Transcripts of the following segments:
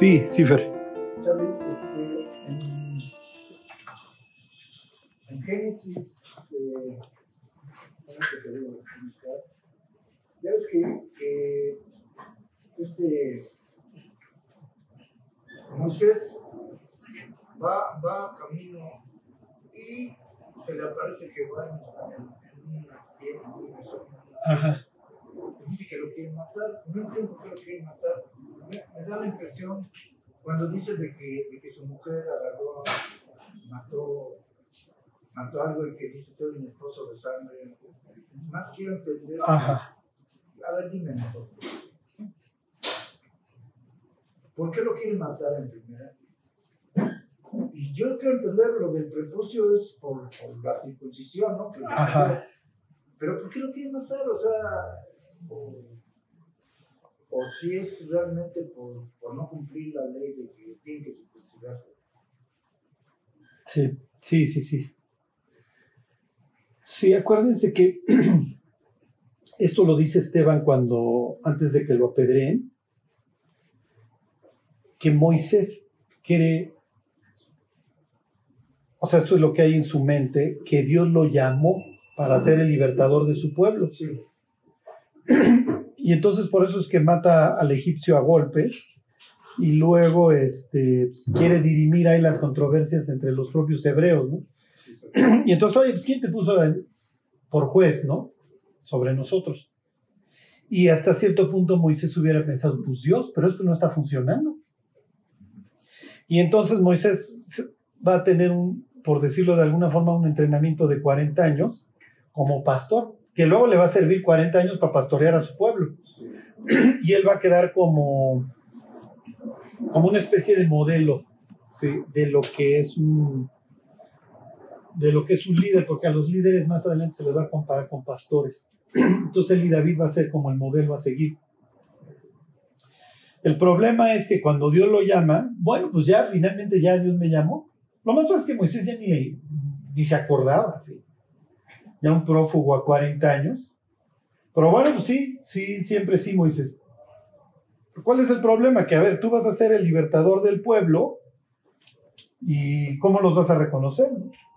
Sí, sí, Fer. Este, en, en Génesis, eh, ya ves que, que este Moisés va, va camino y se le aparece Jehová en, en una fiesta, en una Ajá. Dice que lo quieren matar, no entiendo qué lo quieren matar. Da la impresión cuando dice de que, de que su mujer agarró, mató, mató algo y que dice todo mi esposo de sangre. Más quiero entender. Ajá. A ver, dime mejor. ¿Por qué lo quieren matar en primera? Y yo quiero entender lo del prepucio es por, por la circuncisión, ¿no? Que Ajá. Pero ¿por qué lo quieren matar? O sea, o, si es realmente por, por, no cumplir la ley de que tienen que circuncidarse. Sí, sí, sí, sí. Sí, acuérdense que esto lo dice Esteban cuando, antes de que lo apedreen, que Moisés quiere, o sea, esto es lo que hay en su mente, que Dios lo llamó para ser el libertador de su pueblo. Sí. Y entonces por eso es que mata al egipcio a golpes y luego este, quiere dirimir ahí las controversias entre los propios hebreos, ¿no? Y entonces, oye, pues ¿quién te puso por juez, ¿no? Sobre nosotros. Y hasta cierto punto Moisés hubiera pensado, pues Dios, pero esto no está funcionando. Y entonces Moisés va a tener un, por decirlo de alguna forma, un entrenamiento de 40 años como pastor, que luego le va a servir 40 años para pastorear a su pueblo. Y él va a quedar como, como una especie de modelo de lo que es un de lo que es un líder, porque a los líderes más adelante se les va a comparar con pastores. Entonces él y David va a ser como el modelo a seguir. El problema es que cuando Dios lo llama, bueno, pues ya finalmente ya Dios me llamó. Lo más es que Moisés ya ni, ni se acordaba, ¿sí? Ya un prófugo a 40 años. Pero bueno, pues sí, sí, siempre sí, Moisés. ¿Cuál es el problema? Que a ver, tú vas a ser el libertador del pueblo y ¿cómo los vas a reconocer?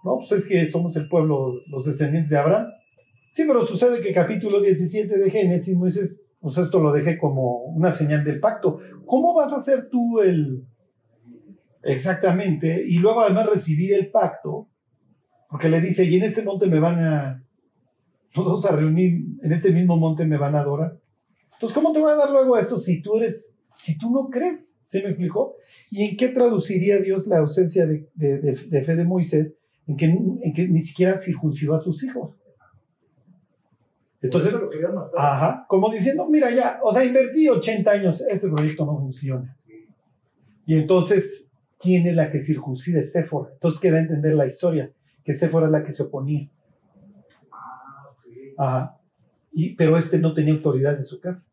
No, pues es que somos el pueblo, los descendientes de Abraham. Sí, pero sucede que capítulo 17 de Génesis, Moisés, pues esto lo dejé como una señal del pacto. ¿Cómo vas a ser tú el... Exactamente, y luego además recibir el pacto, porque le dice, y en este monte me van a, nos vamos a reunir, en este mismo monte me van a adorar. Entonces, ¿cómo te voy a dar luego esto si tú eres, si tú no crees? ¿Se me explicó? ¿Y en qué traduciría Dios la ausencia de, de, de, de fe de Moisés? En que, en que, ni siquiera circuncidó a sus hijos. Entonces, lo matar. ajá, como diciendo, mira ya, o sea, invertí 80 años, este proyecto no funciona. Y entonces, ¿quién es la que circuncida? Es Séfora. Entonces queda a entender la historia, que Séfora es la que se oponía. Ajá. Y, pero este no tenía autoridad en su casa.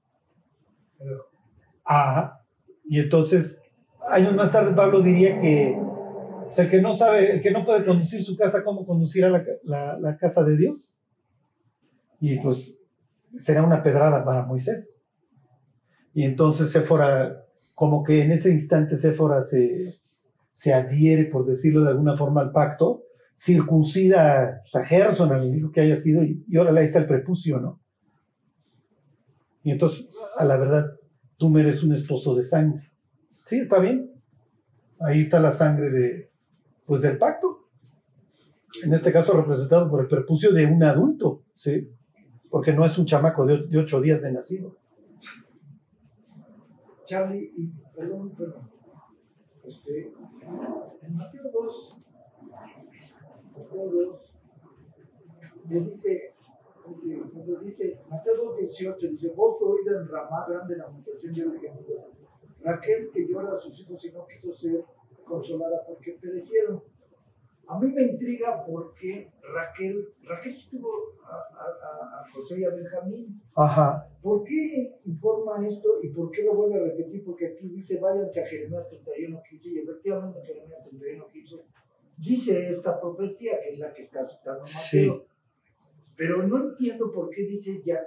Ajá. Y entonces, años más tarde, Pablo diría que o sea, que no sabe, el que no puede conducir su casa, ¿cómo conducirá la, la, la casa de Dios? Y pues será una pedrada para Moisés. Y entonces Séfora, como que en ese instante Séfora se, se adhiere, por decirlo de alguna forma, al pacto, circuncida a Gerson, al hijo que haya sido, y, y ahora ahí está el prepucio, ¿no? Y entonces, a la verdad, tú me eres un esposo de sangre. Sí, está bien. Ahí está la sangre de, pues, del pacto. En este caso representado por el prepucio de un adulto, ¿sí? Porque no es un chamaco de, ocho días de nacido. Charlie, perdón, perdón. Este, en Mateo 2, Mateo 2, le dice, dice, cuando dice, Mateo 2, 18, dice, vos oído en Ramá grande la mutación de un gemido. Raquel que llora a sus hijos y no quiso ser consolada porque perecieron. A mí me intriga porque Raquel, Raquel sí tuvo a, a, a José y a Benjamín. Ajá. ¿Por qué informa esto y por qué lo vuelve a repetir? Porque aquí dice, váyanse a Jeremías 31, 15 y efectivamente en Jeremías 31, 15 dice esta profecía que es la que está citando Mateo. Sí. Pero no entiendo por qué dice ya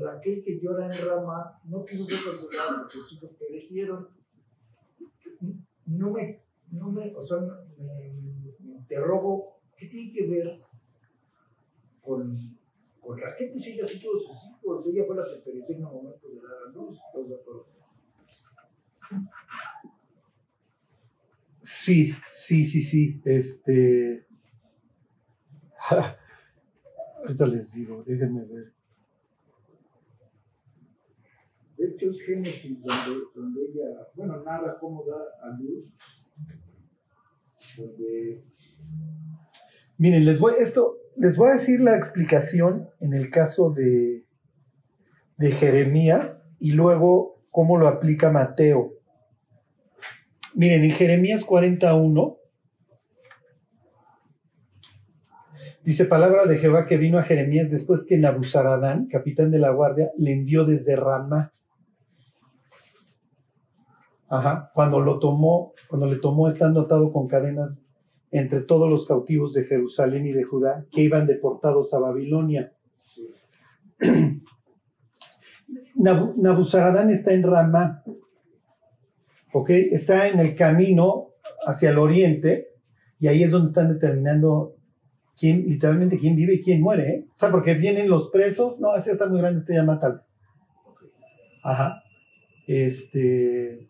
Raquel que llora en Rama no quiso ser consolada porque sus hijos perecieron. no me, no me, o sea, me, me interrogo, ¿qué tiene que ver con, con Raquel? Pues ella sí todos sus hijos, ella fue la que pereció en el momento de dar a luz, ¿estás de acuerdo? Sí, sí, sí, sí. Este. Ahorita les digo, déjenme ver. De hecho, es Génesis donde, donde ella, bueno, narra cómo da a luz, donde Miren, les voy, esto, les voy a decir la explicación en el caso de, de Jeremías y luego cómo lo aplica Mateo. Miren, en Jeremías 41 dice palabra de Jehová que vino a Jeremías después que Nabuzaradán, capitán de la guardia, le envió desde Ramá. Ajá, cuando lo tomó, cuando le tomó estando atado con cadenas entre todos los cautivos de Jerusalén y de Judá que iban deportados a Babilonia. Nabu- Nabuzaradán está en Ramá, ¿ok? Está en el camino hacia el oriente y ahí es donde están determinando quién, literalmente quién vive y quién muere, ¿eh? O sea, porque vienen los presos, no, ese está muy grande, este ya mata. Ajá. Este.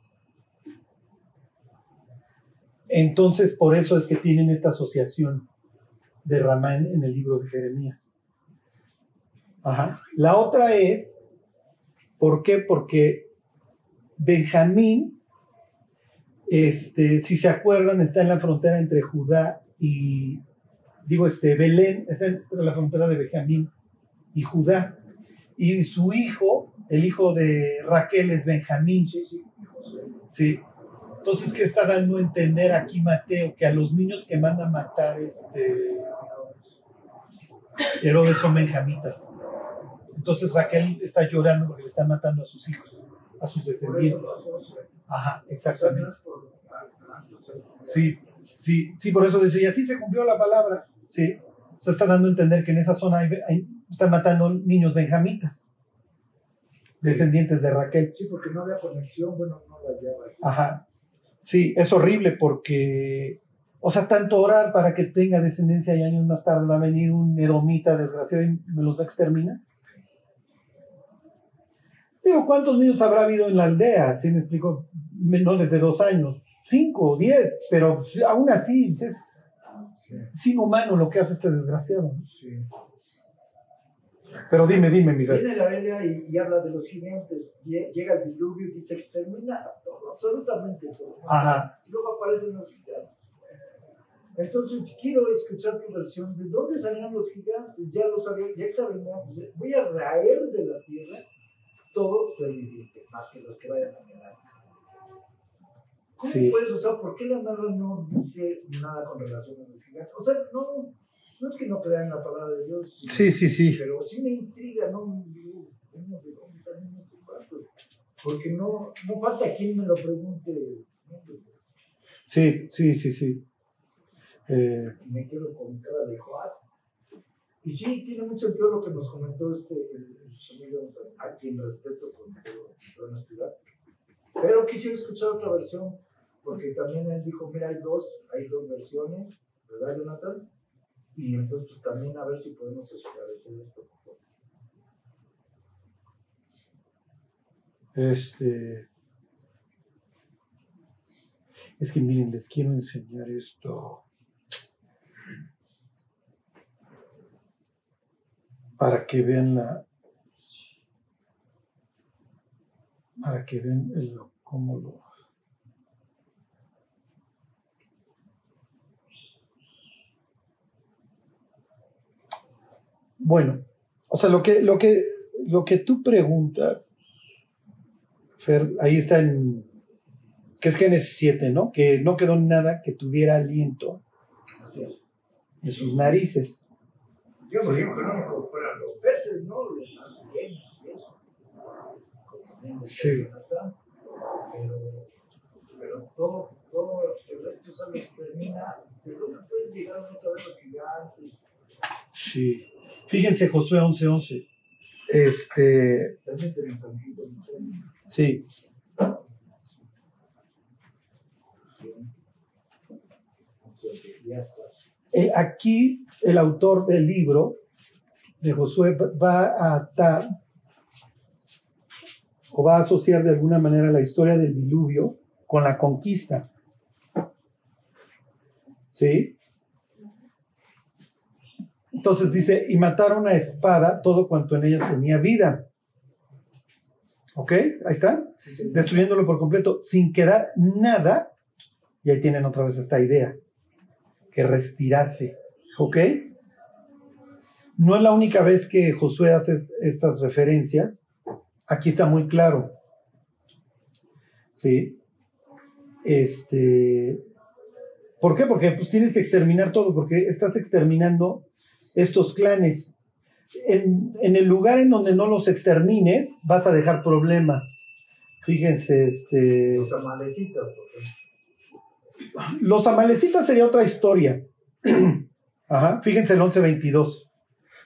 Entonces, por eso es que tienen esta asociación de Ramá en, en el libro de Jeremías. Ajá. La otra es, ¿por qué? Porque Benjamín, este, si se acuerdan, está en la frontera entre Judá y, digo, este, Belén, está entre la frontera de Benjamín y Judá. Y su hijo, el hijo de Raquel, es Benjamín. sí, sí, José, Sí. Entonces, ¿qué está dando a entender aquí Mateo? Que a los niños que manda a matar este Herodes son benjamitas. Entonces Raquel está llorando porque le están matando a sus hijos, a sus descendientes. Ajá, exactamente. Sí, sí, sí, por eso decía, sí se cumplió la palabra. Sí. O sea, está dando a entender que en esa zona hay, hay- están matando niños benjamitas, descendientes de Raquel. Sí, porque no había conexión, bueno, no la lleva. Ajá. Sí, es horrible porque, o sea, tanto orar para que tenga descendencia y años más tarde va a venir un edomita desgraciado y me los va a exterminar. Digo, ¿cuántos niños habrá habido en la aldea? Si me explico, menores de dos años, cinco, diez, pero aún así es, Sí, es inhumano lo que hace este desgraciado. ¿no? sí. Pero dime, dime, Miguel. Viene la Biblia y, y habla de los gigantes. Lle- Llega el diluvio y dice extermina todo, absolutamente todo. Ajá. Y luego aparecen los gigantes. Entonces quiero escuchar tu versión. ¿De dónde salían los gigantes? Ya lo sabía, ya sabemos. Voy a raer de la tierra todo ser viviente, más que los que vayan a mirar. ¿Cómo Sí. puedes usar? ¿Por qué la narra no dice nada con relación a los gigantes? O sea, no, no es que no crean la palabra de Dios. sino- Sí, sí, sí. pero sí me intriga, ¿no? Digo, ¿cómo, ¿De dónde salen estos cuartos? Porque no, no falta quien me lo pregunte. ¿no? Sí, sí, sí, sí. Eh, me quedo con cara de. Y sí, tiene mucho sentido lo que nos comentó este, el, a quien respeto con toda honestidad. Pero quisiera escuchar otra versión, porque también él dijo, mira, hay dos, hay dos versiones, ¿verdad, Jonathan? Y entonces, pues también a ver si podemos esclarecer esto. Este. Es que miren, les quiero enseñar esto. Para que vean la. Para que vean el, cómo lo. Bueno, o sea, lo que, lo que, lo que tú preguntas Fer, ahí está en, que es Génesis 7, ¿no? Que no quedó nada que tuviera aliento de sus narices. Yo, por Sí. ejemplo, no me compran los peces, ¿no? Los las ballenas y eso. Sí. Pero, pero todo, todo. Sí. Fíjense Josué 11:11. Este, Permíteme un poquito, no sé. sí. Eh, aquí el autor del libro de Josué va a atar o va a asociar de alguna manera la historia del diluvio con la conquista. ¿Sí? Entonces dice, y mataron a espada todo cuanto en ella tenía vida. ¿Ok? Ahí está. Destruyéndolo por completo, sin quedar nada. Y ahí tienen otra vez esta idea, que respirase. ¿Ok? No es la única vez que Josué hace estas referencias. Aquí está muy claro. ¿Sí? Este. ¿Por qué? Porque pues tienes que exterminar todo, porque estás exterminando estos clanes. En, el lugar en donde no los extermines, vas a dejar problemas. Fíjense, este. Los amalecitas. Los amalecitas sería otra historia. Ajá, fíjense el 1122.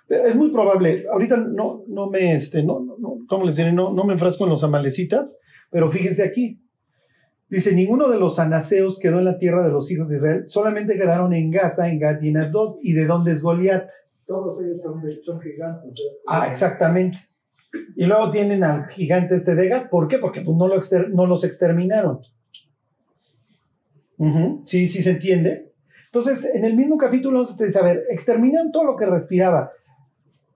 Es muy probable, ahorita no, no me, este, no, no, ¿cómo les diré? No, no me enfrasco en los amalecitas, pero fíjense aquí. Dice, ninguno de los anaseos quedó en la tierra de los hijos de Israel, solamente quedaron en Gaza, en Gat y en Asdod. ¿Y de dónde es Goliat? Todos ellos son, gigantes. ¿eh? Ah, exactamente. Y luego tienen al gigante este de Gat. ¿Por qué? Porque pues, no, lo no los exterminaron. Sí, sí se entiende. Entonces, en el mismo capítulo se dice, a ver, exterminan todo lo que respiraba.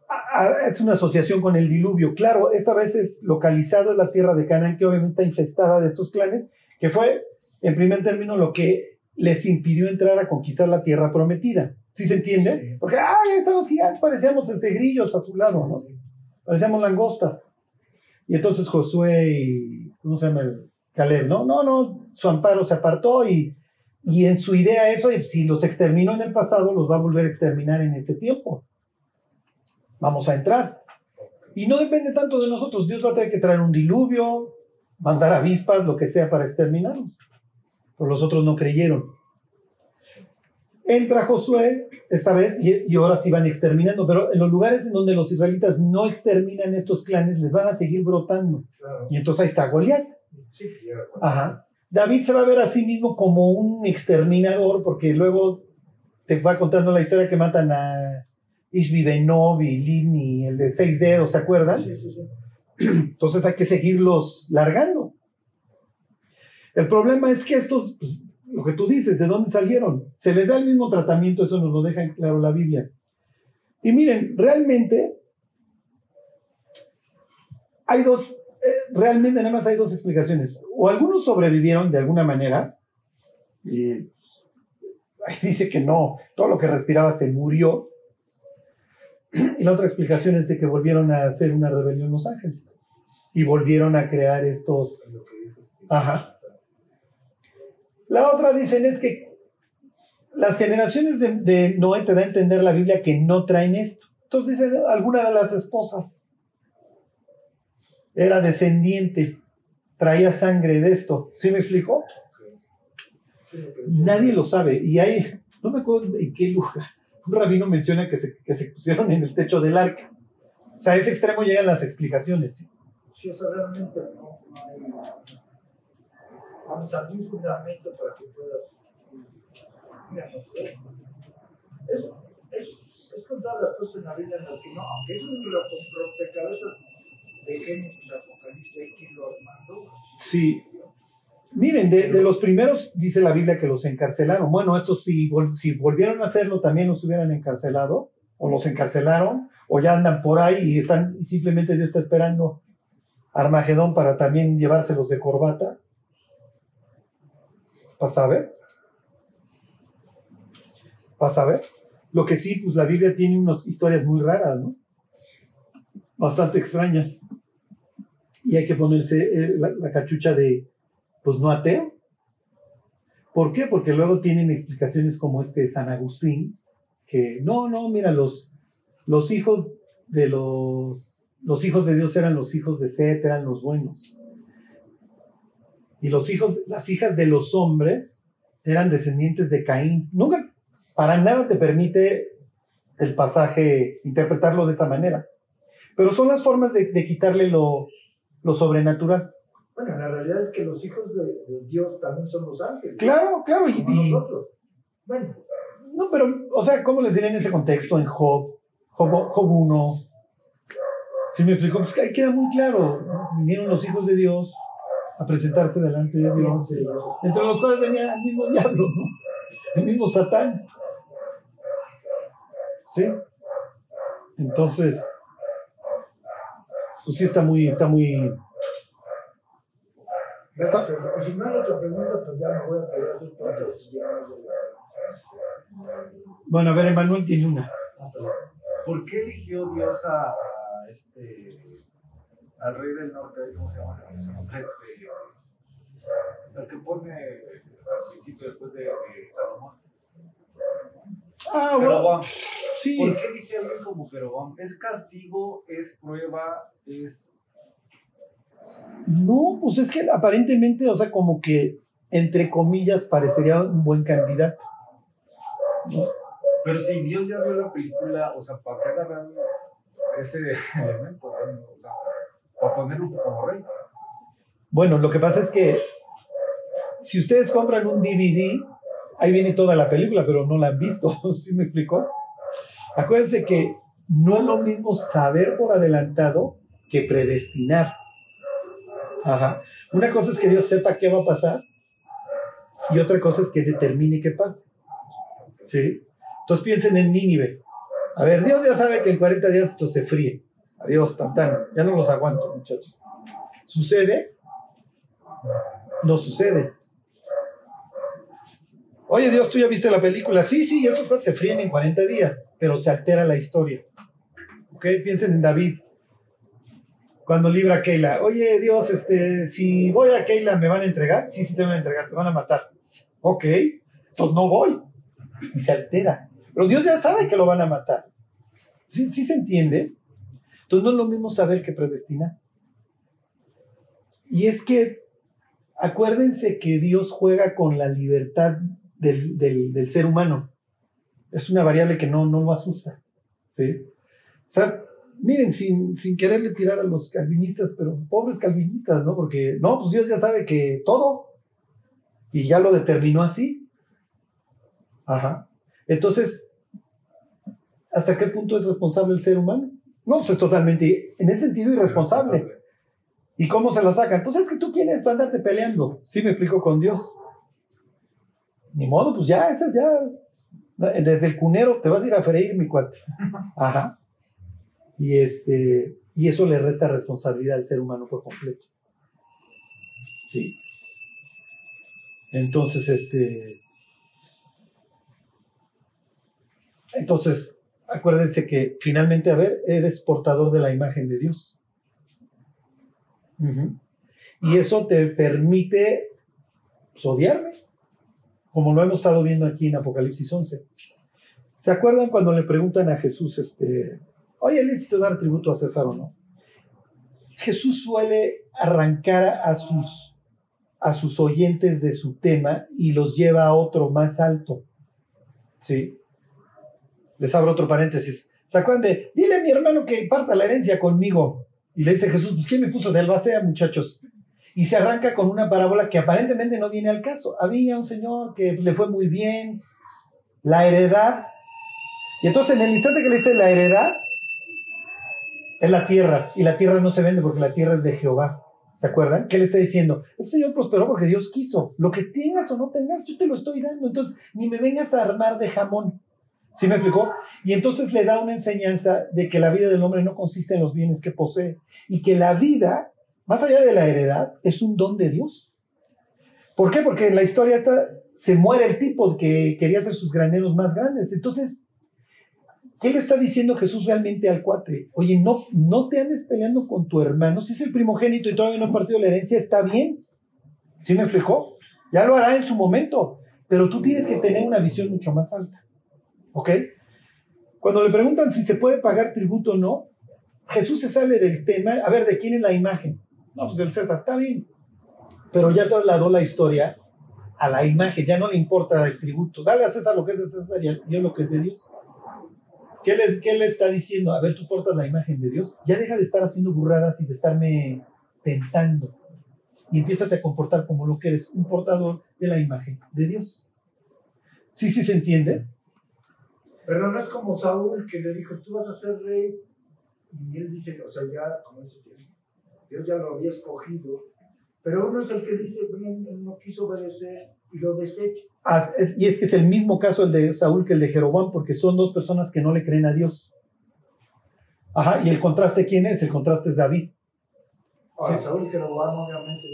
Ah, ah, es una asociación con el diluvio. Claro, esta vez es localizado en la tierra de Canaán, que obviamente está infestada de estos clanes, que fue, en primer término, lo que les impidió entrar a conquistar la tierra prometida. ¿Sí se entiende? Porque, ¡ay, están los gigantes! Parecíamos este, grillos a su lado, ¿no? Parecíamos langostas. Y entonces Josué y, ¿cómo se llama? El Caleb, ¿no? No, no, su amparo se apartó y, y en su idea eso, si los exterminó en el pasado, los va a volver a exterminar en este tiempo. Vamos a entrar. Y no depende tanto de nosotros. Dios va a tener que traer un diluvio, mandar avispas, lo que sea para exterminarlos. Pero los otros no creyeron. Entra Josué esta vez y, ahora sí van exterminando, pero en los lugares en donde los israelitas no exterminan estos clanes, les van a seguir brotando. Y entonces ahí está Goliat. Ajá. David se va a ver a sí mismo como un exterminador, porque luego te va contando la historia que matan a Ishbi Benov y Lini, el de seis dedos, ¿se acuerdan? Entonces hay que seguirlos largando. El problema es que estos, pues, lo que tú dices, ¿de dónde salieron? Se les da el mismo tratamiento, eso nos lo deja en claro la Biblia. Y miren, realmente hay dos, eh, realmente nada más hay dos explicaciones. O algunos sobrevivieron de alguna manera, y ahí dice que no, todo lo que respiraba se murió. Y la otra explicación es de que volvieron a hacer una rebelión Los Ángeles y volvieron a crear estos... Ajá la otra dicen es que las generaciones de, Noé te da a entender la Biblia que no traen esto. Entonces dicen, alguna de las esposas era descendiente, traía sangre de esto. ¿Sí me explicó? Nadie lo sabe. Y hay, no me acuerdo en qué lugar, un rabino menciona que se, que se pusieron en el techo del arca. O sea, a ese extremo llegan las explicaciones. Sí, o sea, realmente no, vamos a un fundamento para que puedas es, es, es contar las cosas en la vida en las que no, aunque es un rompecabezas de Génesis, Apocalipsis, hay quien lo armando. Sí. Miren, de, de, los primeros dice la Biblia que los encarcelaron. Bueno, estos si, si volvieron a hacerlo también los hubieran encarcelado, o los encarcelaron, o ya andan por ahí y están y simplemente Dios está esperando Armagedón para también llevárselos de corbata. ¿Vas a ver? ¿Vas a ver? Lo que sí, pues la Biblia tiene unas historias muy raras, ¿no? Bastante extrañas. Y hay que ponerse eh, la, cachucha de, pues no ateo. ¿Por qué? Porque luego tienen explicaciones como este de San Agustín, que no, no, mira, los, los hijos de los, los hijos de Dios eran los hijos de Seth, eran los buenos y los hijos, las hijas de los hombres eran descendientes de Caín. Nunca, para nada te permite el pasaje interpretarlo de esa manera. Pero son las formas de, quitarle lo, lo sobrenatural. Bueno, la realidad es que los hijos de, de Dios también son los ángeles. Claro, claro. Y, nosotros. Bueno, no, pero, o sea, ¿cómo les diré en ese contexto? En Job, Job, Job 1. Si me explico, pues ahí queda muy claro. ¿no? Vinieron los hijos de Dios a presentarse delante de Dios. Entre los cuales venía el mismo diablo, ¿no? El mismo Satán. ¿Sí? Entonces, pues sí está muy, está muy. Está- Y si no hay otra pregunta, pues ya me voy a poder hacer no Bueno, a ver, Emanuel tiene una. ¿Por qué eligió Dios a, a este al rey del norte, ¿cómo se llama? Este, el que pone al principio después de, de Salomón. Ah, Pero bueno. Sí. ¿por qué eligió a alguien como Jeroboam? ¿Es castigo? ¿Es prueba? ¿Es No, pues es que aparentemente, o sea, como que, entre comillas, parecería un buen candidato. ¿no? Pero si Dios ya vio la película, o sea, ¿para qué agarrar ese elemento? O sea, para ponerlo como rey. Bueno, lo que pasa es que si ustedes compran un DVD, ahí viene toda la película, pero no la han visto, ¿sí me explicó? Acuérdense que no es lo mismo saber por adelantado que predestinar. Ajá. Una cosa es que Dios sepa qué va a pasar y otra cosa es que determine qué pasa. ¿Sí? Entonces piensen en Nínive. A ver, Dios ya sabe que en 40 días esto se fríe. Adiós, tantán. Ya no los aguanto, muchachos. ¿Sucede? No sucede. Oye, Dios, tú ya viste la película. Sí, sí, estos cuates se fríen en 40 días, pero se altera la historia. ¿Ok? Piensen en David. Cuando libra a Keila. Oye, Dios, este, si voy a Keila, ¿me van a entregar? Sí, sí, te van a entregar, te van a matar. Ok, entonces no voy. Y se altera. Pero Dios ya sabe que lo van a matar. ¿Sí, sí se entiende? Entonces no es lo mismo saber que predestinar. Y es que acuérdense que Dios juega con la libertad del, del- ser humano. Es una variable que no, no lo asusta. O sea, miren, sin, sin quererle tirar a los calvinistas, pero pobres calvinistas, ¿no? Porque, no, pues Dios ya sabe que todo. Y ya lo determinó así. Ajá. Entonces, ¿hasta qué punto es responsable el ser humano? No, pues es totalmente, en ese sentido, irresponsable. ¿Y cómo se la sacan? Pues es que tú quieres andarte peleando. Sí me explico con Dios. Ni modo, pues ya, eso ya. Desde el cunero te vas a ir a freír, mi cuate. Ajá. Y este, y eso le resta responsabilidad al ser humano por completo. Sí. Entonces, este. Entonces, acuérdense que finalmente, a ver, eres portador de la imagen de Dios. Y eso te permite pues, odiarme, como lo hemos estado viendo aquí en Apocalipsis 11. ¿Se acuerdan cuando le preguntan a Jesús, este, oye, ¿es lícito dar tributo a César o no? Jesús suele arrancar a sus, a sus oyentes de su tema y los lleva a otro más alto. ¿Sí? Les abro otro paréntesis. ¿Se acuerdan de, dile a mi hermano que parta la herencia conmigo? Y le dice Jesús, pues ¿quién me puso de albacea, muchachos? Y se arranca con una parábola que aparentemente no viene al caso. Había un señor que le fue muy bien, la heredad. Y entonces en el instante que le dice la heredad, es la tierra. Y la tierra no se vende porque la tierra es de Jehová. ¿Se acuerdan? ¿Qué le está diciendo? Ese señor prosperó porque Dios quiso. Lo que tengas o no tengas, yo te lo estoy dando. Entonces, ni me vengas a armar de jamón. ¿Sí me explicó? Y entonces le da una enseñanza de que la vida del hombre no consiste en los bienes que posee y que la vida, más allá de la heredad, es un don de Dios. ¿Por qué? Porque en la historia esta se muere el tipo que quería hacer sus graneros más grandes. Entonces, ¿qué le está diciendo Jesús realmente al cuate? Oye, no, no te andes peleando con tu hermano. Si es el primogénito y todavía no ha partido la herencia, está bien. ¿Sí me explicó? Ya lo hará en su momento. Pero tú tienes que tener una visión mucho más alta. ¿Ok? Cuando le preguntan si se puede pagar tributo o no, Jesús se sale del tema. A ver, ¿de quién es la imagen? No, pues del César, está bien. Pero ya trasladó la historia a la imagen, ya no le importa el tributo. Dale a César lo que es de César y a Dios lo que es de Dios. ¿Qué le, ¿Qué le está diciendo? A ver, tú portas la imagen de Dios. Ya deja de estar haciendo burradas y de estarme tentando. y empieza a comportar como lo que eres, un portador de la imagen de Dios. ¿Sí, sí se entiende? Pero no es como Saúl que le dijo, tú vas a ser rey, y él dice, o sea, ya, como dice, Dios ya lo había escogido, pero uno es el que dice, bueno, no quiso obedecer y lo desecha. Ah, y es que es el mismo caso el de Saúl que el de Jeroboam, porque son dos personas que no le creen a Dios. Ajá, y el contraste, ¿quién es? El contraste es David. Ahora, Saúl y Jeroboam obviamente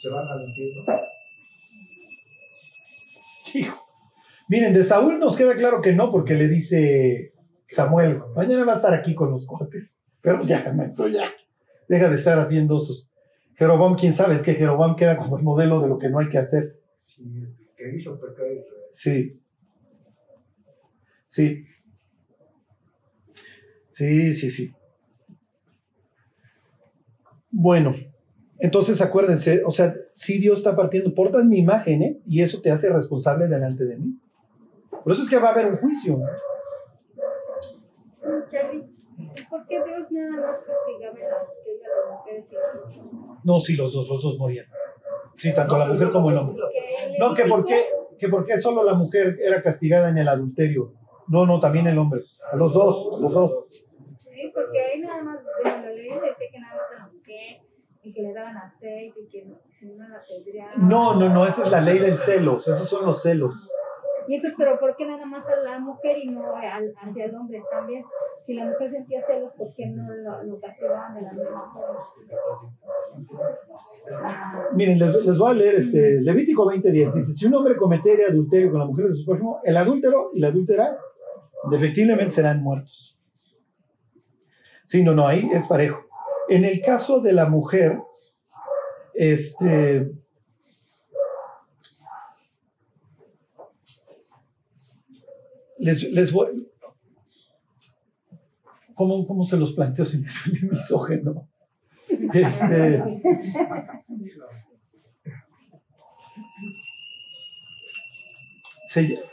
se van al infierno. Hijo. Miren, de Saúl nos queda claro que no, porque le dice Samuel, mañana va a estar aquí con los cortes. Pero ya, maestro, ya. Deja de estar haciendo esos. Jeroboam, quién sabe, es que Jeroboam queda como el modelo de lo que no hay que hacer. Sí, que hizo pecar Sí. Sí. Sí, sí, sí. Bueno, entonces acuérdense, o sea, si Dios está partiendo, portas mi imagen, ¿eh? Y eso te hace responsable delante de mí. Por eso es que va a haber un juicio. ¿Por qué Dios nada más castigaba a las mujeres No, sí, los dos, los dos morían. Sí, tanto la mujer como el hombre. No, que por qué, que por qué solo la mujer era castigada en el adulterio. No, no, también el hombre. A los dos, los dos. Sí, porque ahí nada más, la ley decía que nada más a la mujer y que le daban aceite y que no la. No, no, no, esa es la ley del celos. Esos son los celos. Y entonces, pero ¿por qué nada más a la mujer y no al, hacia el hombre también? Si la mujer sentía celos, ¿por qué no lo, lo castigaban de la misma forma? Miren, les, les, voy a leer este, Levítico 20:10. Dice: Si un hombre cometiera adulterio con la mujer de su prójimo, el adúltero y la adúltera defectivamente serán muertos. Sí, no, no, ahí es parejo. En el caso de la mujer, este les, les voy. ¿Cómo, ¿Cómo, se los planteo sin que suene misógeno? Este.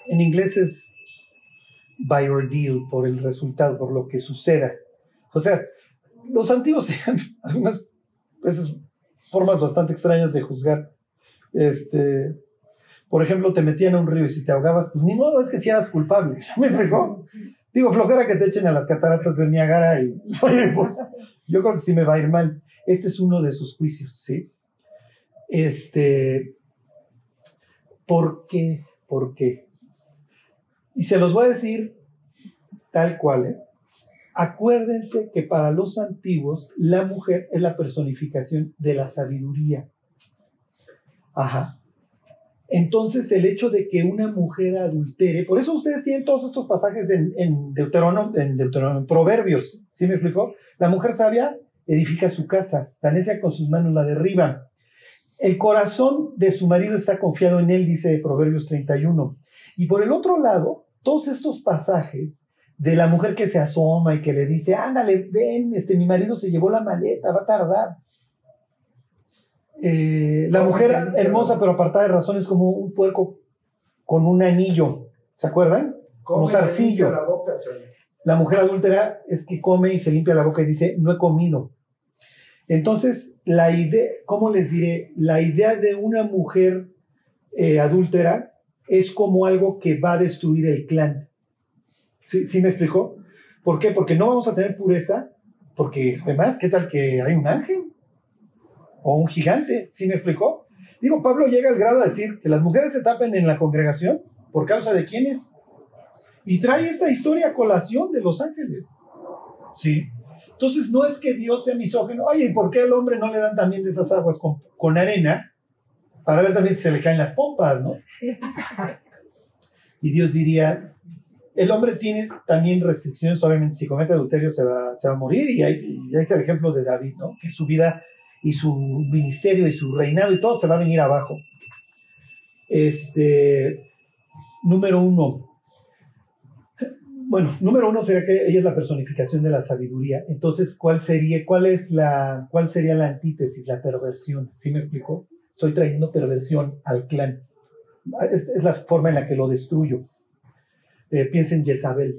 en inglés es by ordeal, por el resultado, por lo que suceda. O sea, los antiguos tenían algunas formas bastante extrañas de juzgar. Este, por ejemplo, te metían a un río y si te ahogabas, pues ni modo, es que si eras culpable. ¿Me fregó? Digo, flojera que te echen a las cataratas de Niagara y, oye, pues yo creo que sí me va a ir mal. Este es uno de sus juicios, ¿sí? Este, ¿por qué? ¿Por qué? Y se los voy a decir tal cual, ¿eh? Acuérdense que para los antiguos la mujer es la personificación de la sabiduría. Ajá. Entonces, el hecho de que una mujer adultere, por eso ustedes tienen todos estos pasajes en, en Deuteronomio, en, en Proverbios, ¿sí me explicó? La mujer sabia edifica su casa, la necia con sus manos la derriba. El corazón de su marido está confiado en él, dice Proverbios 31. Y por el otro lado, todos estos pasajes de la mujer que se asoma y que le dice, ándale, ven, este, mi marido se llevó la maleta, va a tardar. Eh, la mujer hermosa pero apartada de razón es como un puerco con un anillo, ¿se acuerdan? Como zarcillo. La mujer adúltera es que come y se limpia la boca y dice, no he comido. Entonces, la idea, ¿cómo les diré? La idea de una mujer eh, adúltera es como algo que va a destruir el clan. ¿Sí, ¿Sí me explicó? ¿Por qué? Porque no vamos a tener pureza, porque además, ¿qué tal que hay un ángel? O un gigante, ¿sí me explicó? Digo, Pablo llega al grado de decir que las mujeres se tapen en la congregación por causa de quiénes. Y trae esta historia a colación de los ángeles. ¿Sí? Entonces no es que Dios sea misógeno. Oye, ¿y por qué al hombre no le dan también de esas aguas con, con arena? Para ver también si se le caen las pompas, ¿no? Y Dios diría, el hombre tiene también restricciones, obviamente si comete adulterio se va, se va a morir, y ahí, y ahí está el ejemplo de David, ¿no? Que su vida y su ministerio y su reinado y todo se va a venir abajo. Este, número uno. Bueno, número uno sería que ella es la personificación de la sabiduría. Entonces, ¿cuál sería, cuál es la, cuál sería la antítesis, la perversión? ¿Sí me explicó? Estoy trayendo perversión al clan. Es, la forma en la que lo destruyo. Eh, piensen en Jezabel.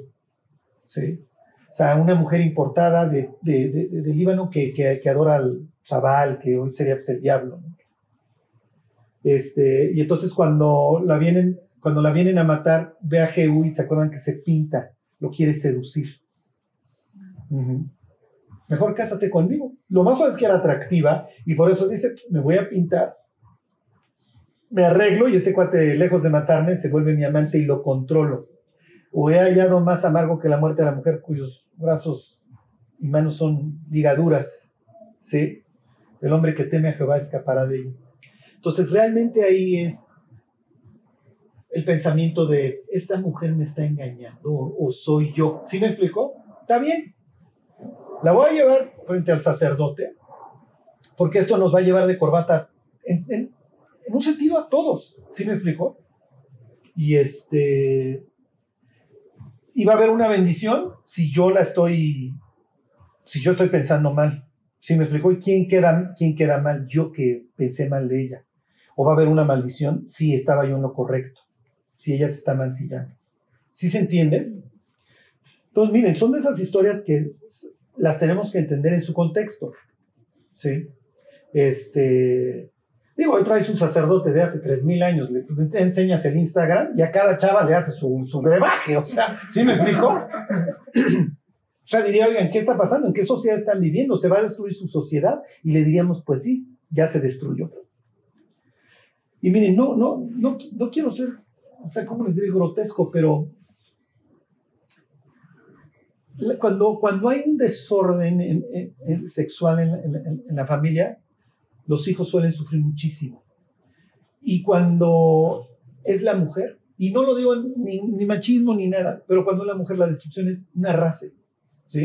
¿sí? O sea, una mujer importada de, Líbano que, que, que adora al, Zabal, que hoy sería pues, el diablo, Este, y entonces cuando la vienen, cuando la vienen a matar, ve a Jehú y se acuerdan que se pinta, lo quiere seducir. Mejor cásate conmigo. Lo más fácil es que era atractiva y por eso dice, me voy a pintar, me arreglo y este cuate, lejos de matarme, se vuelve mi amante y lo controlo. O he hallado más amargo que la muerte de la mujer cuyos brazos y manos son ligaduras. ¿Sí? El hombre que teme a Jehová escapará de ello. Entonces, realmente ahí es el pensamiento de, esta mujer me está engañando o, soy yo. ¿Sí me explicó? Está bien. La voy a llevar frente al sacerdote, porque esto nos va a llevar de corbata en, en- en un sentido a todos. ¿Sí me explicó? Y este. Y va a haber una bendición si yo la estoy. Si yo estoy pensando mal. ¿Sí me explicó? ¿Y quién queda, quién queda mal? Yo que pensé mal de ella. O va a haber una maldición si estaba yo en lo correcto. Si ella se está mancillando. ¿Sí se entiende? Entonces, miren, son de esas historias que las tenemos que entender en su contexto. ¿Sí? Este. Digo, hoy traes un sacerdote de hace 3.000 años, le enseñas el Instagram y a cada chava le hace su, su brebaje, o sea, ¿sí me explico? O sea, diría, oigan, ¿qué está pasando? ¿En qué sociedad están viviendo? ¿Se va a destruir su sociedad? Y le diríamos, pues sí, ya se destruyó. Y miren, no, no, no, no quiero ser, o sea, ¿cómo les diré? Grotesco, pero cuando, cuando hay un desorden en- en- en sexual en, la familia, los hijos suelen sufrir muchísimo. Y cuando es la mujer, y no lo digo ni, ni machismo ni nada, pero cuando la mujer la destrucción es una raza.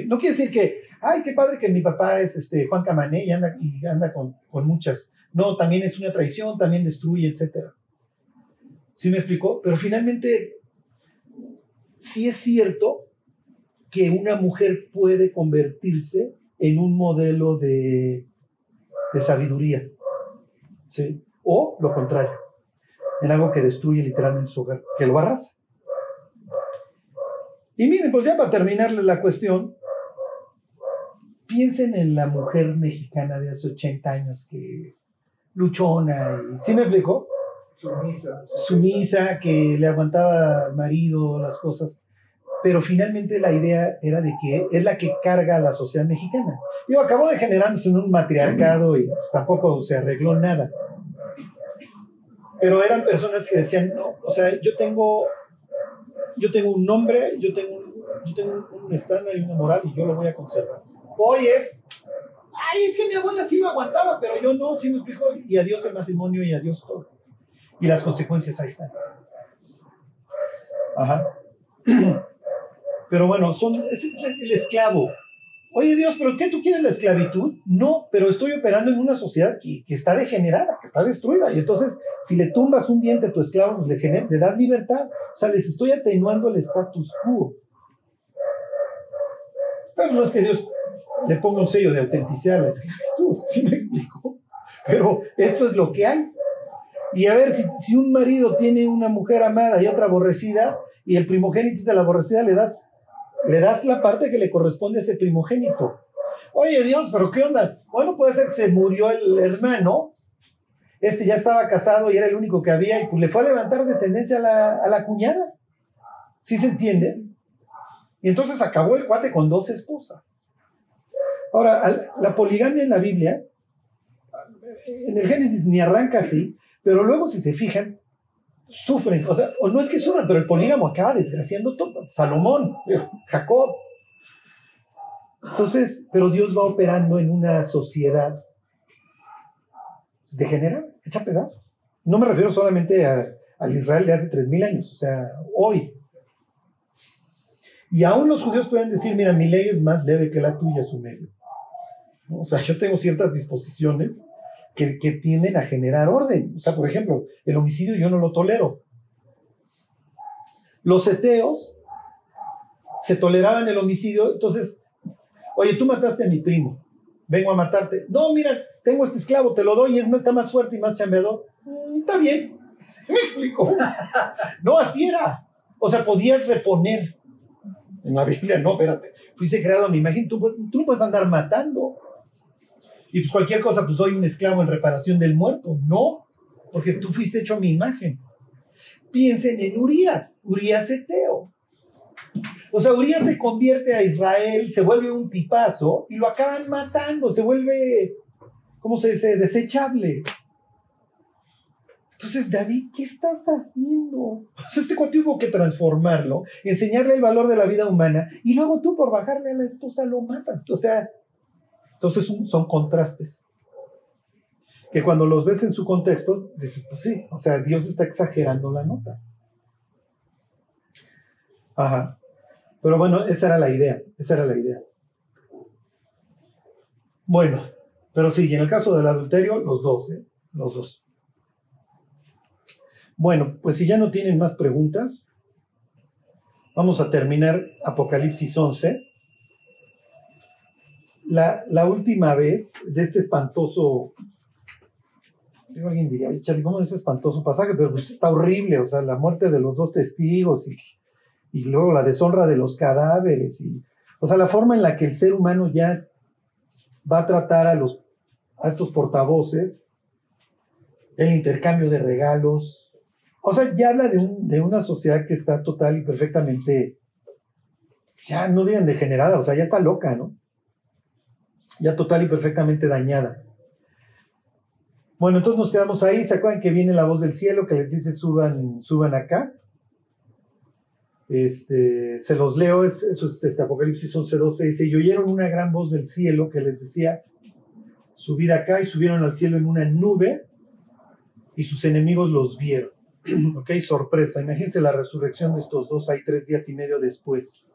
No quiere decir que, ay, qué padre que mi papá es este, Juan Camané y anda, y anda con, con muchas. No, también es una traición, también destruye, etc. ¿Sí me explicó? Pero finalmente, sí es cierto que una mujer puede convertirse en un modelo de, de sabiduría. ¿sí? O lo contrario, en algo que destruye literalmente su hogar, que lo arrasa. Y miren, pues ya para terminarle la cuestión, piensen en la mujer mexicana de hace 80 años que luchona y, ¿sí me explicó? Sumisa. Sumisa, que le aguantaba al marido las cosas, pero finalmente la idea era de que es la que carga a la sociedad mexicana. Digo, acabó degenerándose en un matriarcado y pues, tampoco se arregló nada. Pero eran personas que decían, no, o sea, yo tengo, yo tengo un nombre, yo tengo un, yo tengo un, estándar y una moral y yo lo voy a conservar. Hoy es, ay, es que mi abuela sí lo aguantaba, pero yo no, sí me explico, y adiós el matrimonio y adiós todo. Y las consecuencias ahí están. Ajá. Pero bueno, son, es el esclavo. Oye Dios, ¿pero qué tú quieres la esclavitud? No, pero estoy operando en una sociedad que, está degenerada, que está destruida. Y entonces, si le tumbas un diente a tu esclavo, pues le, le das libertad. O sea, les estoy atenuando el status quo. Pero no es que Dios le ponga un sello de autenticidad a la esclavitud, ¿sí me explico? Pero esto es lo que hay. Y a ver, si, si un marido tiene una mujer amada y otra aborrecida, y el primogénito de la aborrecida, le das, le das la parte que le corresponde a ese primogénito. Oye Dios, pero ¿qué onda? Bueno, puede ser que se murió el hermano, este ya estaba casado y era el único que había, y pues le fue a levantar descendencia a la, a la cuñada. ¿Sí se entiende? Y entonces acabó el cuate con dos esposas. Ahora, la poligamia en la Biblia, en el Génesis ni arranca así, pero luego si se fijan, sufren, o sea, no es que sufran, pero el polígamo acaba desgraciando todo, Salomón, Jacob. Entonces, pero Dios va operando en una sociedad degenerada, hecha pedazos. No me refiero solamente a- al Israel de hace 3.000 años, o sea, hoy. Y aún los judíos pueden decir, mira, mi ley es más leve que la tuya, su medio. O sea, yo tengo ciertas disposiciones que, que tienden a generar orden. O sea, por ejemplo, el homicidio yo no lo tolero. Los eteos se toleraban el homicidio, entonces, oye, tú mataste a mi primo, vengo a matarte. No, mira, tengo este esclavo, te lo doy y es está más fuerte y más chambeador. Mm, está bien, me explico. No, así era. O sea, podías reponer. En la Biblia, no, espérate. Fuiste creado a mi imagen, tú, tú no puedes andar matando. Y pues cualquier cosa, pues soy un esclavo en reparación del muerto. No, porque tú fuiste hecho a mi imagen. Piensen en Urias, Urias Eteo. O sea, Urias se convierte a Israel, se vuelve un tipazo y lo acaban matando, se vuelve, ¿cómo se dice?, desechable. Entonces, David, ¿qué estás haciendo? O sea, este cuate tuvo que transformarlo, enseñarle el valor de la vida humana y luego tú por bajarle a la esposa lo matas. O sea, entonces son contrastes. Que cuando los ves en su contexto, dices, pues sí, o sea, Dios está exagerando la nota. Ajá. Pero bueno, esa era la idea, esa era la idea. Bueno, pero sí, y en el caso del adulterio, los dos, ¿eh? Los dos. Bueno, pues si ya no tienen más preguntas, vamos a terminar Apocalipsis 11. La, última vez de este espantoso, alguien diría, ¿cómo es ese espantoso pasaje? Pero pues está horrible, o sea, la muerte de los dos testigos y y luego la deshonra de los cadáveres, y, o sea, la forma en la que el ser humano ya va a tratar a, los, a estos portavoces, el intercambio de regalos, o sea, ya habla de, un, de una sociedad que está total y perfectamente, ya no digan degenerada, o sea, ya está loca, ¿no? Ya total y perfectamente dañada. Bueno, entonces nos quedamos ahí. ¿Se acuerdan que viene la voz del cielo que les dice suban, suban acá? Este, se los leo, es, eso es este Apocalipsis 11.12, dice, y oyeron una gran voz del cielo que les decía, subid acá y subieron al cielo en una nube y sus enemigos los vieron. ok, sorpresa, imagínense la resurrección de estos dos, hay tres días y medio después.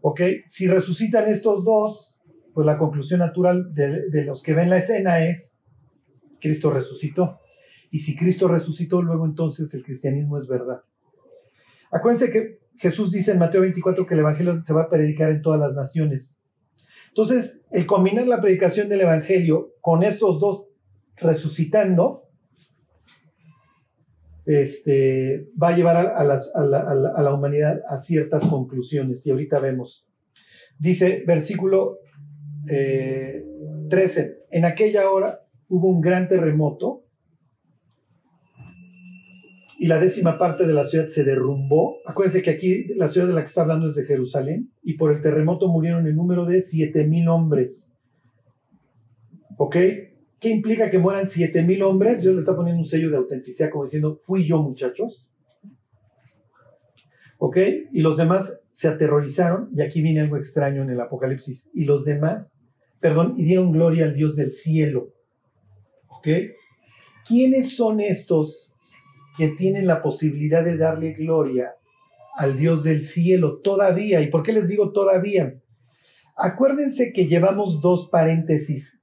Ok, si resucitan estos dos, pues la conclusión natural de, los que ven la escena es, Cristo resucitó. Y si Cristo resucitó, luego entonces el cristianismo es verdad. Acuérdense que Jesús dice en Mateo 24 que el Evangelio se va a predicar en todas las naciones. Entonces, el combinar la predicación del Evangelio con estos dos resucitando, este, va a llevar a, la, humanidad a ciertas conclusiones. Y ahorita vemos. Dice versículo 13, eh, en aquella hora hubo un gran terremoto y la décima parte de la ciudad se derrumbó. Acuérdense que aquí la ciudad de la que está hablando es de Jerusalén y por el terremoto murieron el número de 7000 hombres. ¿Ok? ¿Qué implica que mueran 7000 hombres? Dios le está poniendo un sello de autenticidad como diciendo, fui yo muchachos. ¿Ok? Y los demás se aterrorizaron y aquí viene algo extraño en el Apocalipsis. Y los demás, perdón, y dieron gloria al Dios del cielo. ¿Ok? ¿Quiénes son estos que tienen la posibilidad de darle gloria al Dios del cielo todavía. ¿Y por qué les digo todavía? Acuérdense que llevamos dos paréntesis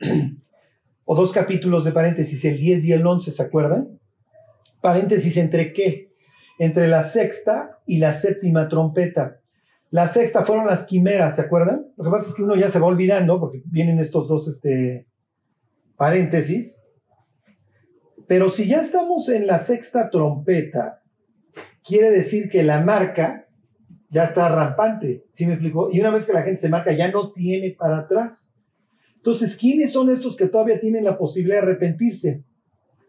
o dos capítulos de paréntesis, el 10 y el 11, ¿se acuerdan? Paréntesis entre qué? Entre la sexta y la séptima trompeta. La sexta fueron las quimeras, ¿se acuerdan? Lo que pasa es que uno ya se va olvidando porque vienen estos dos este, paréntesis. Pero si ya estamos en la sexta trompeta, quiere decir que la marca ya está rampante. ¿Sí me explicó? Y una vez que la gente se marca, ya no tiene para atrás. Entonces, ¿quiénes son estos que todavía tienen la posibilidad de arrepentirse?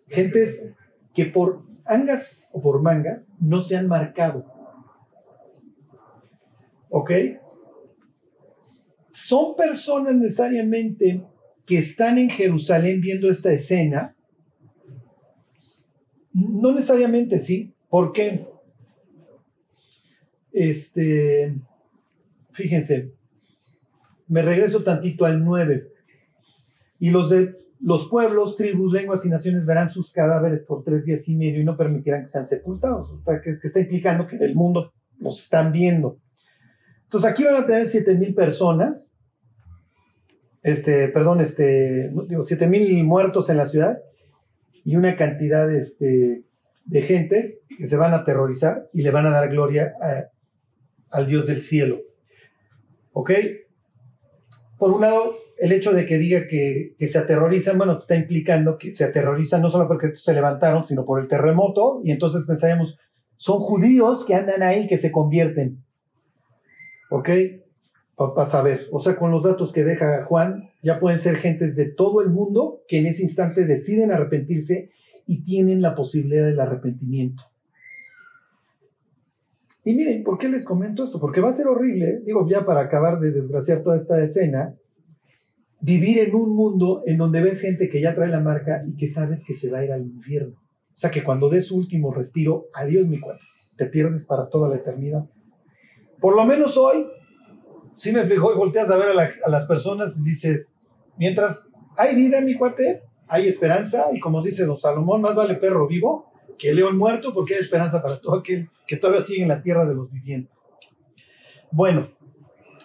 Gentes que por angas o por mangas no se han marcado. ¿Ok? Son personas necesariamente que están en Jerusalén viendo esta escena no necesariamente sí. ¿Por qué? Este, fíjense, me regreso tantito al 9. Y los de los pueblos, tribus, lenguas y naciones verán sus cadáveres por tres días y medio y no permitirán que sean sepultados. O sea, que, está implicando que del mundo los están viendo. Entonces aquí van a tener siete mil personas, este, perdón, este, digo, siete mil muertos en la ciudad y una cantidad este, de gentes que se van a aterrorizar y le van a dar gloria al Dios del cielo. ¿Ok? Por un lado, el hecho de que diga que, se aterrorizan, bueno, está implicando que se aterrorizan no solo porque estos se levantaron, sino por el terremoto, y entonces pensaríamos, son judíos que andan ahí, que se convierten. ¿Ok? Para saber, o sea, con los datos que deja Juan, ya pueden ser gentes de todo el mundo que en ese instante deciden arrepentirse y tienen la posibilidad del arrepentimiento. Y miren, ¿por qué les comento esto? Porque va a ser horrible, digo ya para acabar de desgraciar toda esta escena, vivir en un mundo en donde ves gente que ya trae la marca y que sabes que se va a ir al infierno. O sea, que cuando des su último respiro, adiós mi cuate, te pierdes para toda la eternidad. Por lo menos hoy, si me explico, y volteas a ver a, a las personas y dices, mientras hay vida, mi cuate, hay esperanza, y como dice don Salomón, más vale perro vivo que león muerto, porque hay esperanza para todo aquel que todavía sigue en la tierra de los vivientes. Bueno,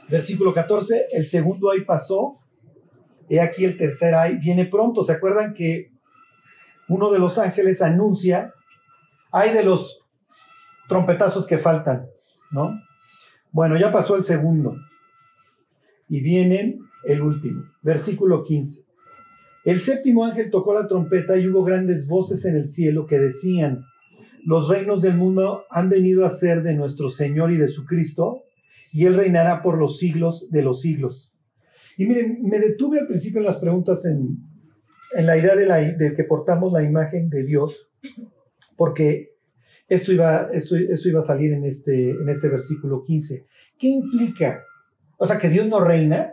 versículo 14, el segundo ay pasó, he aquí el tercer ay viene pronto. ¿Se acuerdan que uno de los ángeles anuncia, hay de los trompetazos que faltan, ¿no? Bueno, ya pasó el segundo. Y viene el último, versículo 15. El séptimo ángel tocó la trompeta y hubo grandes voces en el cielo que decían, los reinos del mundo han venido a ser de nuestro Señor y de su Cristo, y Él reinará por los siglos de los siglos. Y miren, me detuve al principio en las preguntas en, la idea de, que portamos la imagen de Dios, porque esto iba, esto, esto iba a salir en este, en este versículo 15. ¿Qué implica? O sea, que Dios no reina,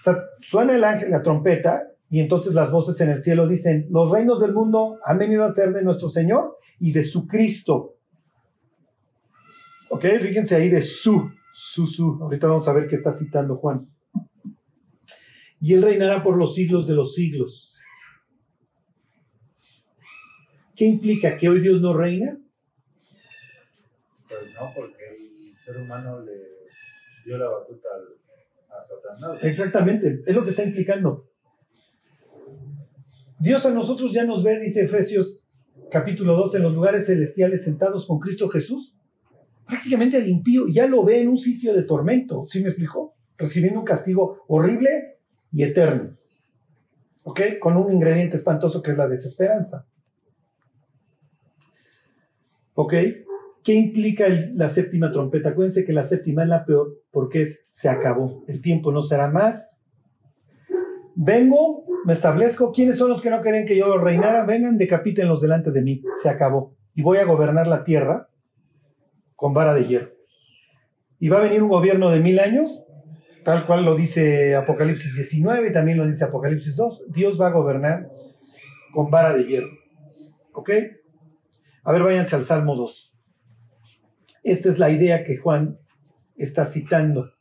O sea, suena el ángel, la trompeta, y entonces las voces en el cielo dicen, los reinos del mundo han venido a ser de nuestro Señor y de su Cristo. Ok, fíjense ahí de su, su, su. Ahorita vamos a ver qué está citando Juan. Y él reinará por los siglos de los siglos. ¿Qué implica? ¿Que hoy Dios no reina? Pues no, porque el ser humano le dio la batuta al Exactamente, es lo que está implicando. Dios a nosotros ya nos ve, dice Efesios capítulo 2, en los lugares celestiales sentados con Cristo Jesús. Prácticamente el impío ya lo ve en un sitio de tormento, ¿sí me explicó? Recibiendo un castigo horrible y eterno. ¿Ok? Con un ingrediente espantoso que es la desesperanza. ¿Ok? ¿Qué implica la séptima trompeta? Acuérdense que la séptima es la peor porque es se acabó. El tiempo no será más. Vengo, me establezco. ¿Quiénes son los que no querían que yo reinara? Vengan, decapítenlos delante de mí. Se acabó. Y voy a gobernar la tierra con vara de hierro. Y va a venir un gobierno de mil años, tal cual lo dice Apocalipsis 19 y también lo dice Apocalipsis 2. Dios va a gobernar con vara de hierro. ¿Ok? A ver, váyanse al Salmo 2. Esta es la idea que Juan está citando.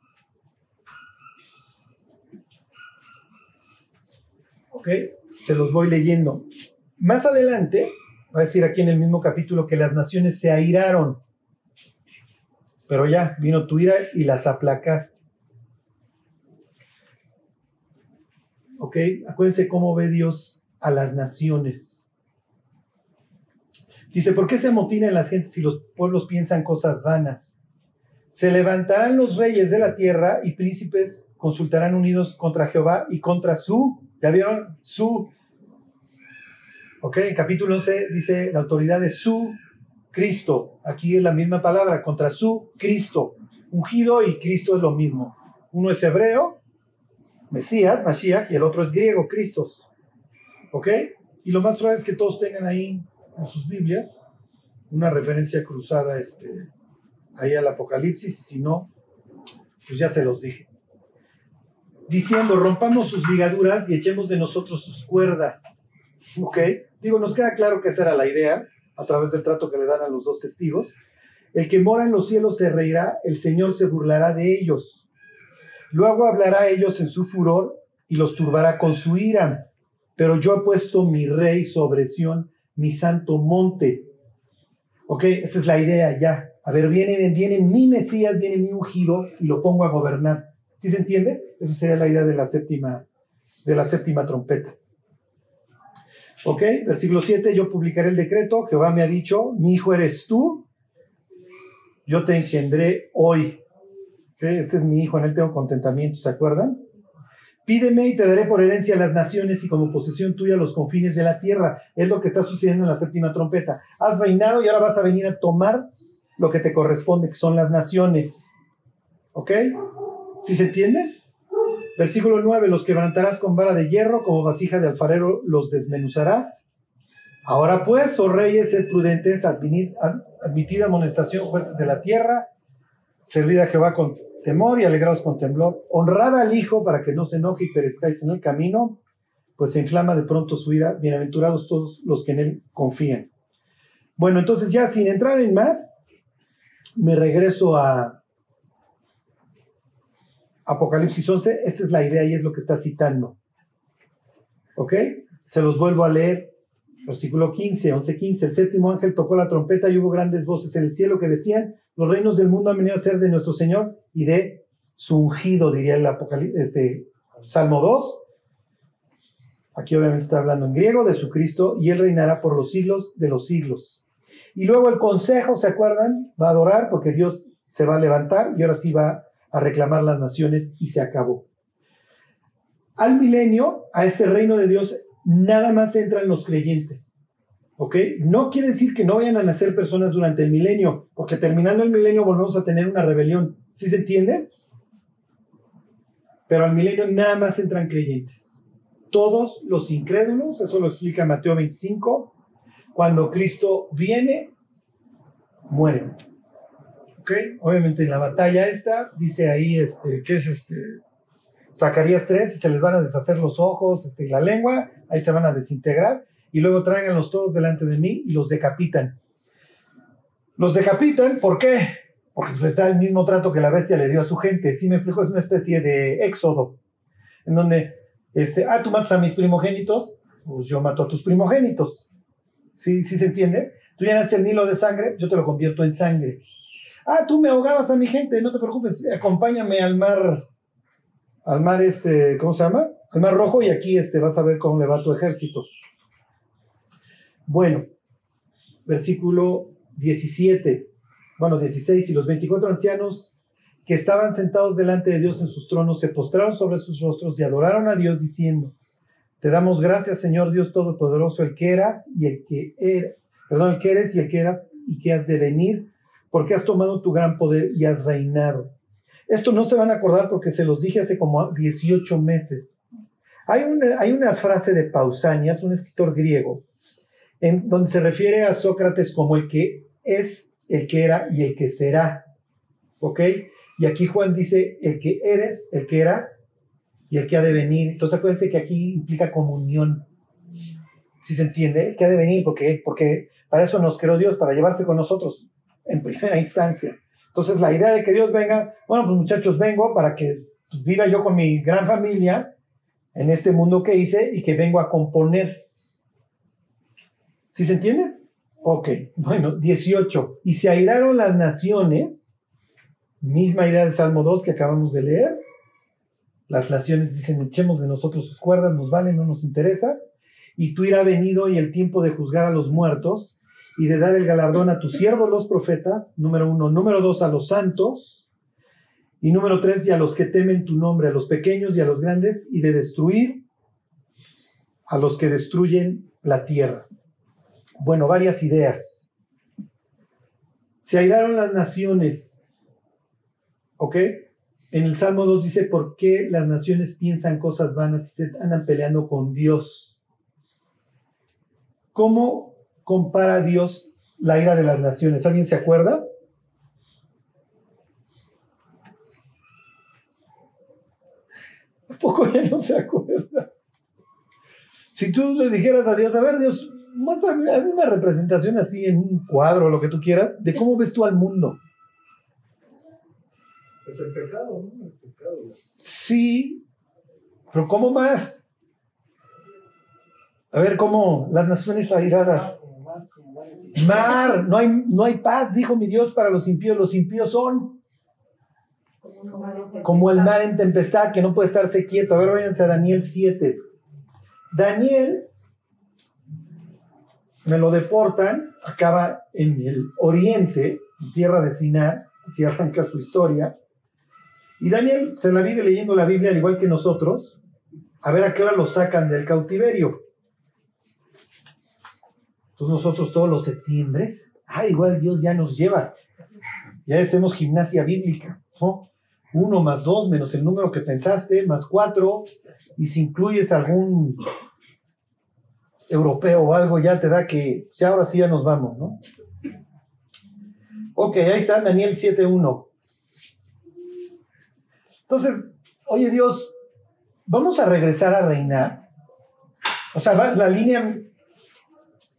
¿Ok? Se los voy leyendo. Más adelante, va a decir aquí en el mismo capítulo que las naciones se airaron. Pero ya, vino tu ira y las aplacaste. ¿Ok? Acuérdense cómo ve Dios a las naciones. Dice, ¿por qué se amotinan las gentes si los pueblos piensan cosas vanas? Se levantarán los reyes de la tierra y príncipes consultarán unidos contra Jehová y contra su, ¿ya vieron? Su. Ok, en capítulo 11 dice la autoridad de su Cristo. Aquí es la misma palabra, contra su Cristo. Ungido y Cristo es lo mismo. Uno es hebreo, Mesías, Mashiach, y el otro es griego, Cristos. ¿Ok? Y lo más probable es que todos tengan ahí en sus Biblias una referencia cruzada este, ahí al Apocalipsis, y si no, pues ya se los dije. Diciendo, rompamos sus ligaduras y echemos de nosotros sus cuerdas. ¿Ok? Digo, nos queda claro que esa era la idea, a través del trato que le dan a los dos testigos. El que mora en los cielos se reirá, el Señor se burlará de ellos. Luego hablará a ellos en su furor y los turbará con su ira. Pero yo he puesto mi rey sobre Sión mi santo monte. ¿Ok? Esa es la idea ya. A ver, viene, viene mi Mesías, viene mi ungido y lo pongo a gobernar. ¿Sí se entiende? Esa sería la idea de la séptima, de la séptima trompeta. ¿Ok? Versículo 7, yo publicaré el decreto, Jehová me ha dicho, mi hijo eres tú, yo te engendré hoy. Este es mi hijo, en él tengo contentamiento, ¿se acuerdan? Pídeme y te daré por herencia las naciones y como posesión tuya los confines de la tierra. Es lo que está sucediendo en la séptima trompeta. Has reinado y ahora vas a venir a tomar lo que te corresponde, que son las naciones. ¿Ok? ¿Sí se entiende? Versículo 9, los quebrantarás con vara de hierro, como vasija de alfarero los desmenuzarás. Ahora pues, oh reyes, sed prudentes, admitid, admitid amonestación, jueces de la tierra, servid a Jehová con temor y alegraos con temblor. Honrad al Hijo para que no se enoje y perezcáis en el camino, pues se inflama de pronto su ira. Bienaventurados todos los que en él confían. Bueno, entonces ya sin entrar en más, me regreso a Apocalipsis 11. Esta es la idea y es lo que está citando. ¿Ok? Se los vuelvo a leer. Versículo 15, 11, 15. El séptimo ángel tocó la trompeta y hubo grandes voces en el cielo que decían, los reinos del mundo han venido a ser de nuestro Señor y de su ungido, diría el Apocalipsis, este, Salmo 2. Aquí obviamente está hablando en griego de su Cristo y él reinará por los siglos de los siglos. Y luego el consejo, ¿se acuerdan? Va a adorar porque Dios se va a levantar y ahora sí va a reclamar las naciones y se acabó. Al milenio, a este reino de Dios, nada más entran los creyentes. ¿Ok? No quiere decir que no vayan a nacer personas durante el milenio, porque terminando el milenio volvemos a tener una rebelión. ¿Sí se entiende? Pero al milenio nada más entran creyentes. Todos los incrédulos, eso lo explica Mateo 25, cuando Cristo viene, mueren. ¿Ok? Obviamente en la batalla esta, dice ahí, este, ¿qué es este? Zacarías 3, se les van a deshacer los ojos este, y la lengua, ahí se van a desintegrar, y luego tráiganlos todos delante de mí y los decapitan. Los decapitan, ¿por qué? Porque pues, está el mismo trato que la bestia le dio a su gente. Si me explico, es una especie de éxodo, en donde, este, ah, tú matas a mis primogénitos, pues yo mato a tus primogénitos. ¿Sí, sí se entiende? Tú llenaste el Nilo de sangre, yo te lo convierto en sangre. Ah, tú me ahogabas a mi gente, no te preocupes, acompáñame al mar, al mar este, ¿cómo se llama? Al mar rojo y aquí este, vas a ver cómo le va tu ejército. Bueno, versículo 17, bueno, 16, y los 24 ancianos que estaban sentados delante de Dios en sus tronos se postraron sobre sus rostros y adoraron a Dios diciendo, te damos gracias, Señor Dios Todopoderoso, el que eras y el que era, perdón, el que eres y el que eras y que has de venir, porque has tomado tu gran poder y has reinado. Esto no se van a acordar porque se los dije hace como 18 meses. Hay una, hay una frase de Pausanias, un escritor griego, en donde se refiere a Sócrates como el que es, el que era y el que será. ¿Ok? Y aquí Juan dice el que eres, el que eras y el que ha de venir. Entonces acuérdense que aquí implica comunión. Si se entiende, el que ha de venir, porque, porque para eso nos creó Dios, para llevarse con nosotros en primera instancia. Entonces la idea de que Dios venga, bueno, pues muchachos, vengo para que pues, viva yo con mi gran familia en este mundo que hice y que vengo a componer. ¿Sí se entiende? Ok, bueno, 18. Y se airaron las naciones, misma idea de Salmo 2 que acabamos de leer, las naciones dicen, echemos de nosotros sus cuerdas, nos valen, no nos interesa. Y tú irá venido y el tiempo de juzgar a los muertos y de dar el galardón a tus siervos los profetas, número uno. Número dos, a los santos. Y número tres, y a los que temen tu nombre, a los pequeños y a los grandes, y de destruir a los que destruyen la tierra. Bueno, varias ideas. Se airaron las naciones, ¿ok? En el Salmo 2 dice, ¿por qué las naciones piensan cosas vanas y se andan peleando con Dios? ¿Cómo compara Dios la ira de las naciones? ¿Alguien se acuerda? ¿A poco ya no se acuerda? Si tú le dijeras a Dios, a ver Dios, muéstrame una representación así en un cuadro, lo que tú quieras, de cómo ves tú al mundo. Es el pecado, ¿no? El pecado. Sí, pero ¿cómo más? A ver, ¿cómo? Las naciones airadas. Mar, no hay, no hay paz, dijo mi Dios para los impíos. Los impíos son como el mar en tempestad, que no puede estarse quieto. A ver, váyanse a Daniel 7. Daniel me lo deportan, acaba en el oriente, en tierra de Sinar, así arranca su historia. Y Daniel se la vive leyendo la Biblia al igual que nosotros, a ver a qué hora lo sacan del cautiverio. Entonces nosotros todos los septiembres, ah, igual Dios ya nos lleva, ya hacemos gimnasia bíblica, ¿no? 1 más 2 menos el número que pensaste, más 4, y si incluyes algún europeo o algo, ya te da que, si ahora sí ya nos vamos, ¿no? Ok, ahí está Daniel 7.1. Entonces, oye Dios, vamos a regresar a reinar. O sea, la línea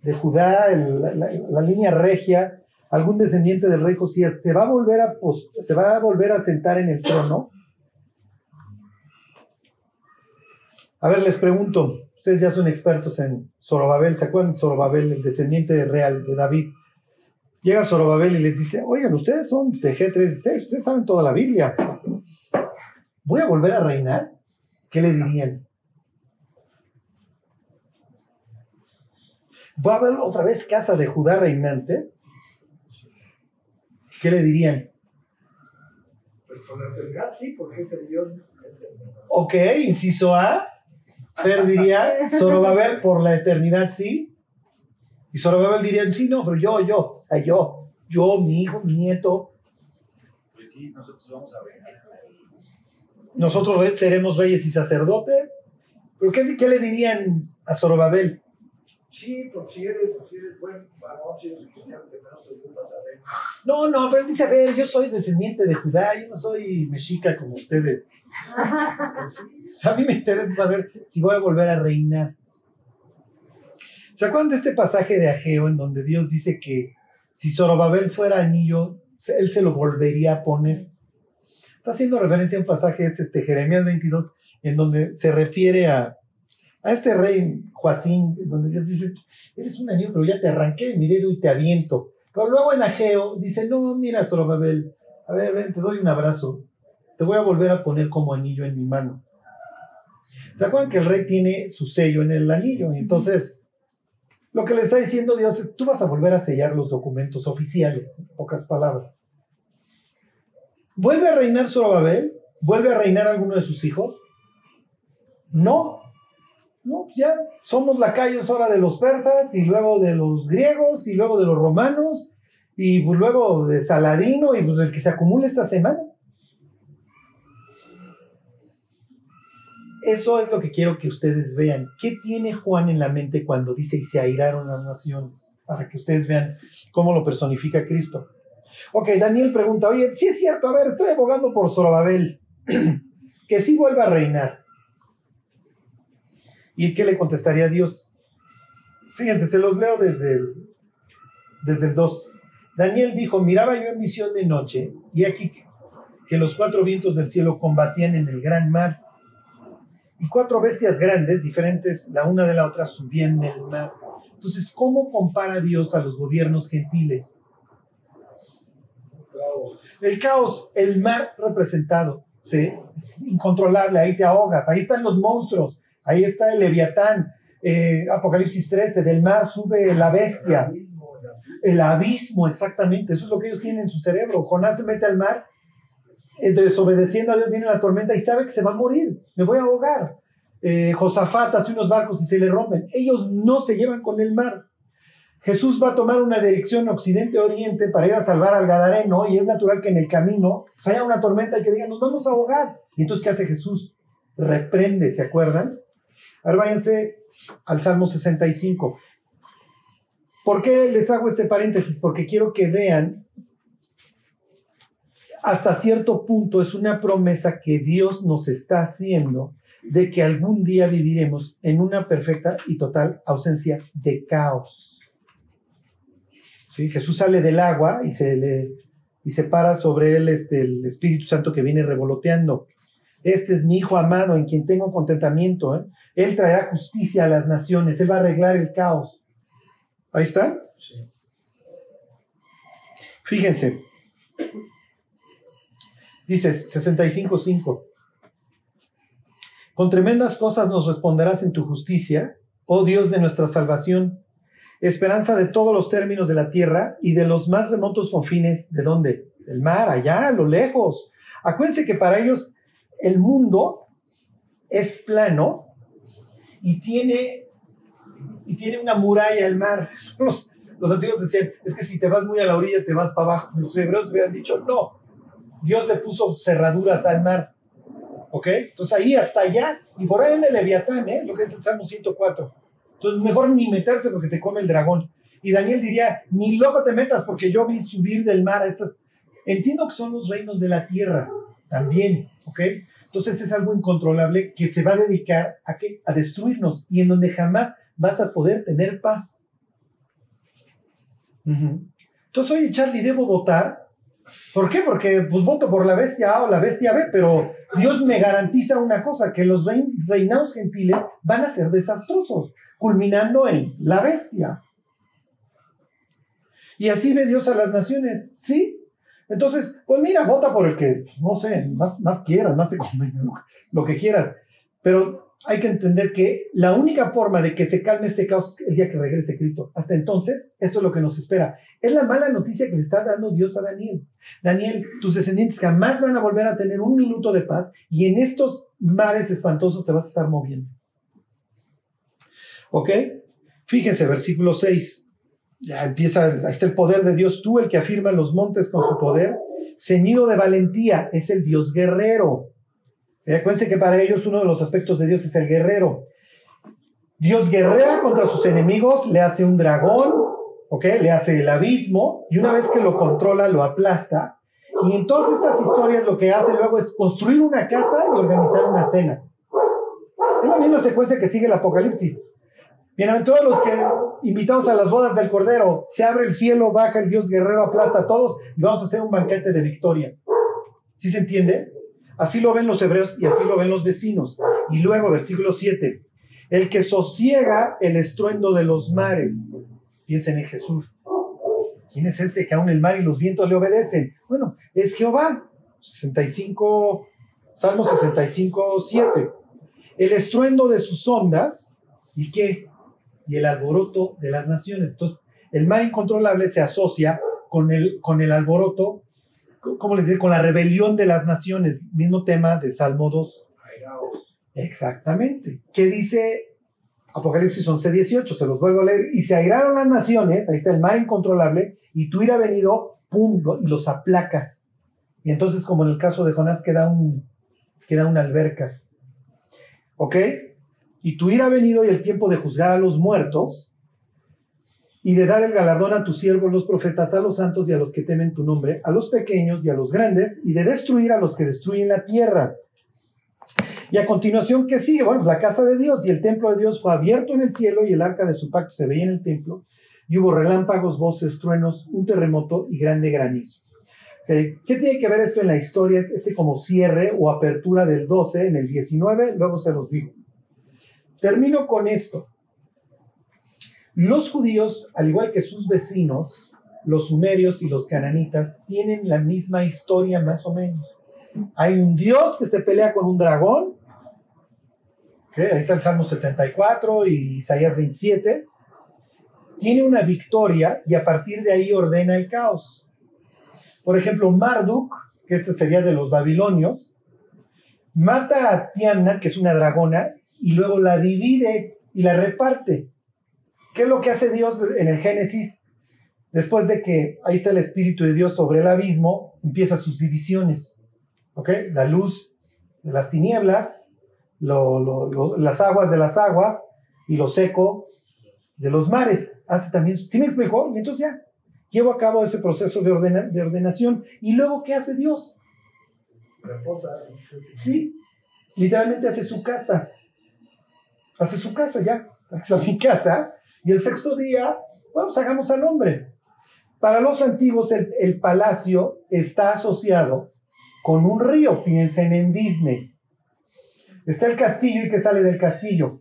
de Judá, la, línea regia, algún descendiente del rey Josías, ¿se va a volver a, se va a, volver a sentar en el trono? A ver, les pregunto, ustedes ya son expertos en Zorobabel, ¿se acuerdan Zorobabel, el descendiente real de David? Llega Zorobabel y les dice, oigan, ustedes son de G36, ustedes saben toda la Biblia. ¿Voy a volver a reinar? ¿Qué le dirían? ¿Va a haber otra vez casa de Judá reinante? ¿Qué le dirían? Pues con la sí, porque es el Dios. Ok, inciso A. Fer diría, Zorobabel por la eternidad sí. Y Zorobabel diría, sí, no, pero yo, yo, yo, yo, mi hijo, mi nieto. Pues sí, nosotros vamos a reinar. Nosotros seremos reyes y sacerdotes. ¿Pero qué, qué le dirían a Zorobabel? Sí, pues si eres, si eres buen varón, si eres cristiano, te menos ver. No, no, pero él dice, a ver, yo soy descendiente de Judá, yo no soy mexica como ustedes. o sea, a mí me interesa saber si voy a volver a reinar. ¿Se acuerdan de este pasaje de Ageo en donde Dios dice que si Zorobabel fuera anillo, él se lo volvería a poner? Está haciendo referencia a un pasaje, es este Jeremías 22, en donde se refiere a, a este rey Joacín, donde Dios dice, eres un anillo, pero ya te arranqué de mi dedo y te aviento. Pero luego en Ageo dice, no, mira, Zorobabel, a ver, ven, te doy un abrazo, te voy a volver a poner como anillo en mi mano. ¿Se acuerdan que el rey tiene su sello en el anillo? Y entonces, lo que le está diciendo Dios es, tú vas a volver a sellar los documentos oficiales, pocas palabras. ¿Vuelve a reinar Zorobabel? ¿Vuelve a reinar alguno de sus hijos? No, no, pues ya somos lacayos ahora de los persas y luego de los griegos y luego de los romanos y pues luego de Saladino y pues el que se acumula esta semana. Eso es lo que quiero que ustedes vean. ¿Qué tiene Juan en la mente cuando dice y se airaron las naciones? Para que ustedes vean cómo lo personifica Cristo. Ok, Daniel pregunta, oye, si es cierto, a ver, estoy abogando por Zorobabel, que sí vuelva a reinar. ¿Y qué le contestaría Dios? Fíjense, se los leo desde el, desde el 2. Daniel dijo, miraba yo en visión de noche, y aquí que los cuatro vientos del cielo combatían en el gran mar, y cuatro bestias grandes, diferentes la una de la otra, subían del mar. Entonces, ¿cómo compara Dios a los gobiernos gentiles? El caos, el mar representado, ¿sí? es incontrolable, ahí te ahogas, ahí están los monstruos, Ahí está el Leviatán, eh, Apocalipsis 13, del mar sube la bestia. El abismo, exactamente, eso es lo que ellos tienen en su cerebro. Jonás se mete al mar, eh, desobedeciendo a Dios, viene la tormenta y sabe que se va a morir, me voy a ahogar. Eh, Josafat hace unos barcos y se le rompen. Ellos no se llevan con el mar. Jesús va a tomar una dirección occidente-oriente para ir a salvar al Gadareno y es natural que en el camino pues, haya una tormenta y que digan, nos vamos a ahogar. Y entonces, ¿qué hace Jesús? Reprende, ¿se acuerdan? Ahora váyanse al Salmo 65. ¿Por qué les hago este paréntesis? Porque quiero que vean, hasta cierto punto es una promesa que Dios nos está haciendo de que algún día viviremos en una perfecta y total ausencia de caos. ¿Sí? Jesús sale del agua y se, le, y se para sobre él este, el Espíritu Santo que viene revoloteando. Este es mi Hijo amado en quien tengo contentamiento. ¿eh? Él traerá justicia a las naciones, Él va a arreglar el caos. Ahí está. Fíjense. Dice 65.5. Con tremendas cosas nos responderás en tu justicia, oh Dios de nuestra salvación, esperanza de todos los términos de la tierra y de los más remotos confines, ¿de dónde? Del mar, allá, a lo lejos. Acuérdense que para ellos el mundo es plano y tiene, y tiene una muralla al mar. Los, los antiguos decían, es que si te vas muy a la orilla te vas para abajo. Los hebreos hubieran dicho, no, Dios le puso cerraduras al mar. ¿Ok? Entonces ahí hasta allá, y por ahí en el Leviatán, ¿eh? lo que es el Salmo 104. Entonces mejor ni meterse porque te come el dragón. Y Daniel diría, ni loco te metas porque yo vi subir del mar a estas... Entiendo que son los reinos de la tierra también, ¿ok? Entonces es algo incontrolable que se va a dedicar a, qué? a destruirnos y en donde jamás vas a poder tener paz. Entonces, oye, Charlie, ¿debo votar? ¿Por qué? Porque pues voto por la bestia A o la bestia B, pero Dios me garantiza una cosa, que los reinados gentiles van a ser desastrosos, culminando en la bestia. Y así ve Dios a las naciones, ¿sí? Entonces, pues mira, vota por el que, no sé, más, quieras, más te convenga, lo que quieras. Pero hay que entender que la única forma de que se calme este caos es el día que regrese Cristo. Hasta entonces, esto es lo que nos espera. Es la mala noticia que le está dando Dios a Daniel. Daniel, tus descendientes jamás van a volver a tener un minuto de paz y en estos mares espantosos te vas a estar moviendo. ¿Ok? Fíjense, versículo 6. Ya empieza, está el poder de Dios, tú el que afirma los montes con su poder, ceñido de valentía, es el Dios guerrero. Acuérdense que para ellos uno de los aspectos de Dios es el guerrero. Dios guerrea contra sus enemigos, le hace un dragón, ¿ok? Le hace el abismo y una vez que lo controla, lo aplasta. Y en todas estas historias lo que hace luego es construir una casa y organizar una cena. Es la misma secuencia que sigue el Apocalipsis. Bienaventurados los que invitados a las bodas del Cordero, se abre el cielo, baja el Dios guerrero, aplasta a todos y vamos a hacer un banquete de victoria. ¿Sí se entiende? Así lo ven los hebreos y así lo ven los vecinos. Y luego, versículo 7, el que sosiega el estruendo de los mares. Piensen en Jesús. ¿Quién es este que aún el mar y los vientos le obedecen? Bueno, es Jehová. 65, Salmo 65, 7. El estruendo de sus ondas, ¿y qué? Y el alboroto de las naciones. Entonces, el mar incontrolable se asocia con el, con el alboroto ¿cómo les digo? Con la rebelión de las naciones, mismo tema de Salmo 2. Exactamente. ¿Qué dice Apocalipsis 11, 18? Se los vuelvo a leer. Y se airaron las naciones, ahí está el mar incontrolable, y tú ira venido, pum, y los aplacas. Y entonces, como en el caso de Jonás, queda, un, queda una alberca. ¿Ok? Y tu ira venido y el tiempo de juzgar a los muertos, y de dar el galardón a tus siervos los profetas, a los santos y a los que temen tu nombre, a los pequeños y a los grandes, y de destruir a los que destruyen la tierra. Y a continuación, ¿qué sigue? Bueno, pues la casa de Dios y el templo de Dios fue abierto en el cielo y el arca de su pacto se veía en el templo, y hubo relámpagos, voces, truenos, un terremoto y grande granizo. ¿Qué tiene que ver esto en la historia? Este como cierre o apertura del 12 en el 19, luego se los digo. Termino con esto. Los judíos, al igual que sus vecinos, los sumerios y los cananitas, tienen la misma historia más o menos. Hay un dios que se pelea con un dragón. Ahí está el Salmo 74 y Isaías 27. Tiene una victoria y a partir de ahí ordena el caos. Por ejemplo, Marduk, que este sería de los babilonios, mata a Tiana, que es una dragona, y luego la divide y la reparte. ¿Qué es lo que hace Dios en el Génesis? Después de que ahí está el Espíritu de Dios sobre el abismo, empieza sus divisiones. ¿Ok? La luz de las tinieblas, las aguas de las aguas y lo seco de los mares. Hace también, ¿sí me explicó? Entonces ya, llevo a cabo ese proceso de, de ordenación. ¿Y luego qué hace Dios? Reposa. Sí, literalmente hace su casa. Hace su casa ya. Hace mi casa y el sexto día, bueno, sacamos al hombre. Para los antiguos, el, palacio está asociado con un río. Piensen en Disney. Está el castillo y que sale del castillo.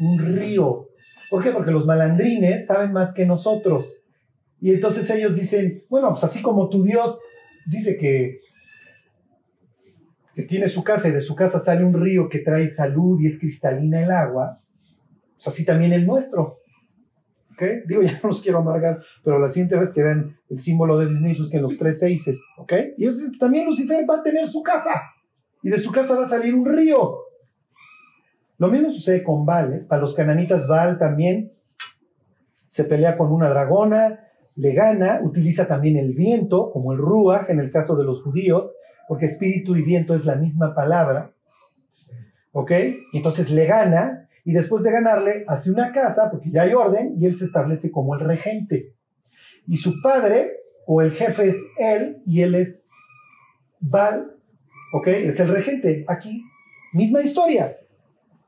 Un río. ¿Por qué? Porque los malandrines saben más que nosotros. Y entonces ellos dicen, bueno, pues así como tu Dios dice que, que tiene su casa y de su casa sale un río que trae salud y es cristalina el agua, pues así también el nuestro. Digo, ya no los quiero amargar, pero la siguiente vez que vean el símbolo de Disney, busquen los tres seises, ¿ok? Y también Lucifer va a tener su casa, y de su casa va a salir un río. Lo mismo sucede con Baal, ¿eh? Para los cananitas, Baal también se pelea con una dragona, le gana, utiliza también el viento, como el ruach en el caso de los judíos, porque espíritu y viento es la misma palabra. ¿Ok? Entonces le gana y después de ganarle hace una casa, porque ya hay orden, y él se establece como el regente. Y su padre o el jefe es él y él es Val, ¿ok? Es el regente. Aquí, misma historia.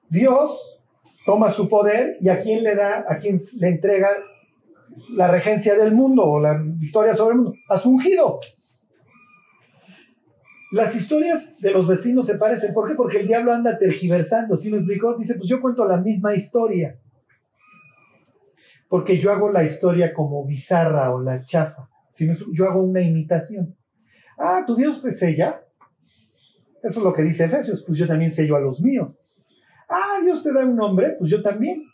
Dios toma su poder y a quién le da, a quién le entrega la regencia del mundo o la victoria sobre el mundo, a su ungido. Las historias de los vecinos se parecen. ¿Por qué? Porque el diablo anda tergiversando. ¿Sí me explicó? Dice, pues yo cuento la misma historia. Porque yo hago la historia como bizarra o la chafa. ¿Sí yo hago una imitación. Ah, tu Dios te sella. Eso es lo que dice Efesios. Pues yo también sello a los míos. Ah, Dios te da un nombre. Pues yo también.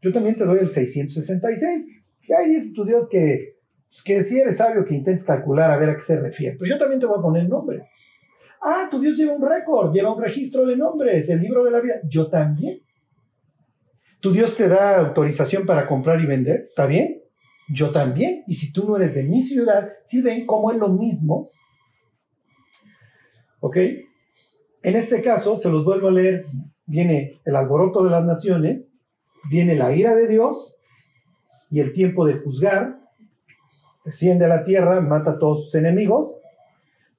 Yo también te doy el 666. Y ahí dice tu Dios que, pues, que si eres sabio que intentes calcular a ver a qué se refiere. Pues yo también te voy a poner nombre. Ah, tu Dios lleva un récord, lleva un registro de nombres, el libro de la vida. Yo también. Tu Dios te da autorización para comprar y vender. ¿Está bien? Yo también. Y si tú no eres de mi ciudad, si ven cómo es lo mismo. ¿Ok? En este caso, se los vuelvo a leer, viene el alboroto de las naciones, viene la ira de Dios y el tiempo de juzgar, desciende a la tierra, mata a todos sus enemigos,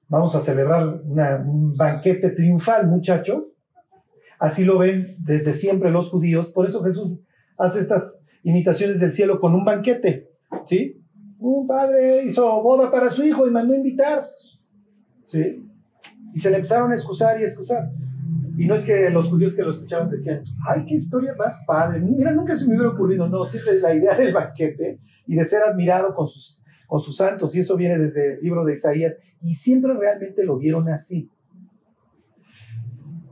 vamos a celebrar un banquete triunfal, muchachos. Así lo ven desde siempre los judíos. Por eso Jesús hace estas imitaciones del cielo con un banquete. ¿Sí? Un padre hizo boda para su hijo y mandó invitar. ¿Sí? Y se le empezaron a excusar y excusar. Y no es que los judíos que lo escuchaban decían, ay, qué historia más padre. Mira, nunca se me hubiera ocurrido. No, la idea del banquete y de ser admirado con sus con sus santos, y eso viene desde el libro de Isaías, y siempre realmente lo vieron así.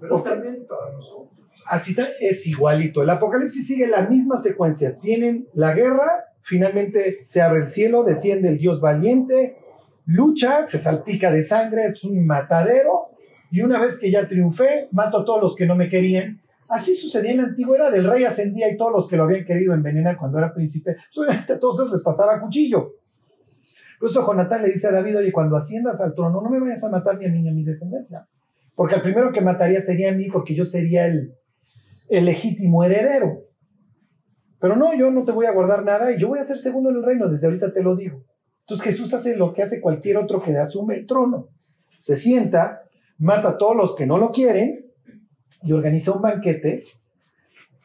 Pero también para nosotros. Así es igualito. El Apocalipsis sigue la misma secuencia. Tienen la guerra, finalmente se abre el cielo, desciende el Dios valiente, lucha, se salpica de sangre, es un matadero, y una vez que ya triunfé, mato a todos los que no me querían. Así sucedía en la antigüedad, el rey ascendía y todos los que lo habían querido envenenar cuando era príncipe, solamente a todos les pasaba cuchillo. Incluso Jonatán le dice a David, oye, cuando asciendas al trono, no me vayas a matar ni a mí ni a mi descendencia. Porque el primero que mataría sería a mí, porque yo sería el, el legítimo heredero. Pero no, yo no te voy a guardar nada y yo voy a ser segundo en el reino, desde ahorita te lo digo. Entonces Jesús hace lo que hace cualquier otro que asume el trono. Se sienta, mata a todos los que no lo quieren y organiza un banquete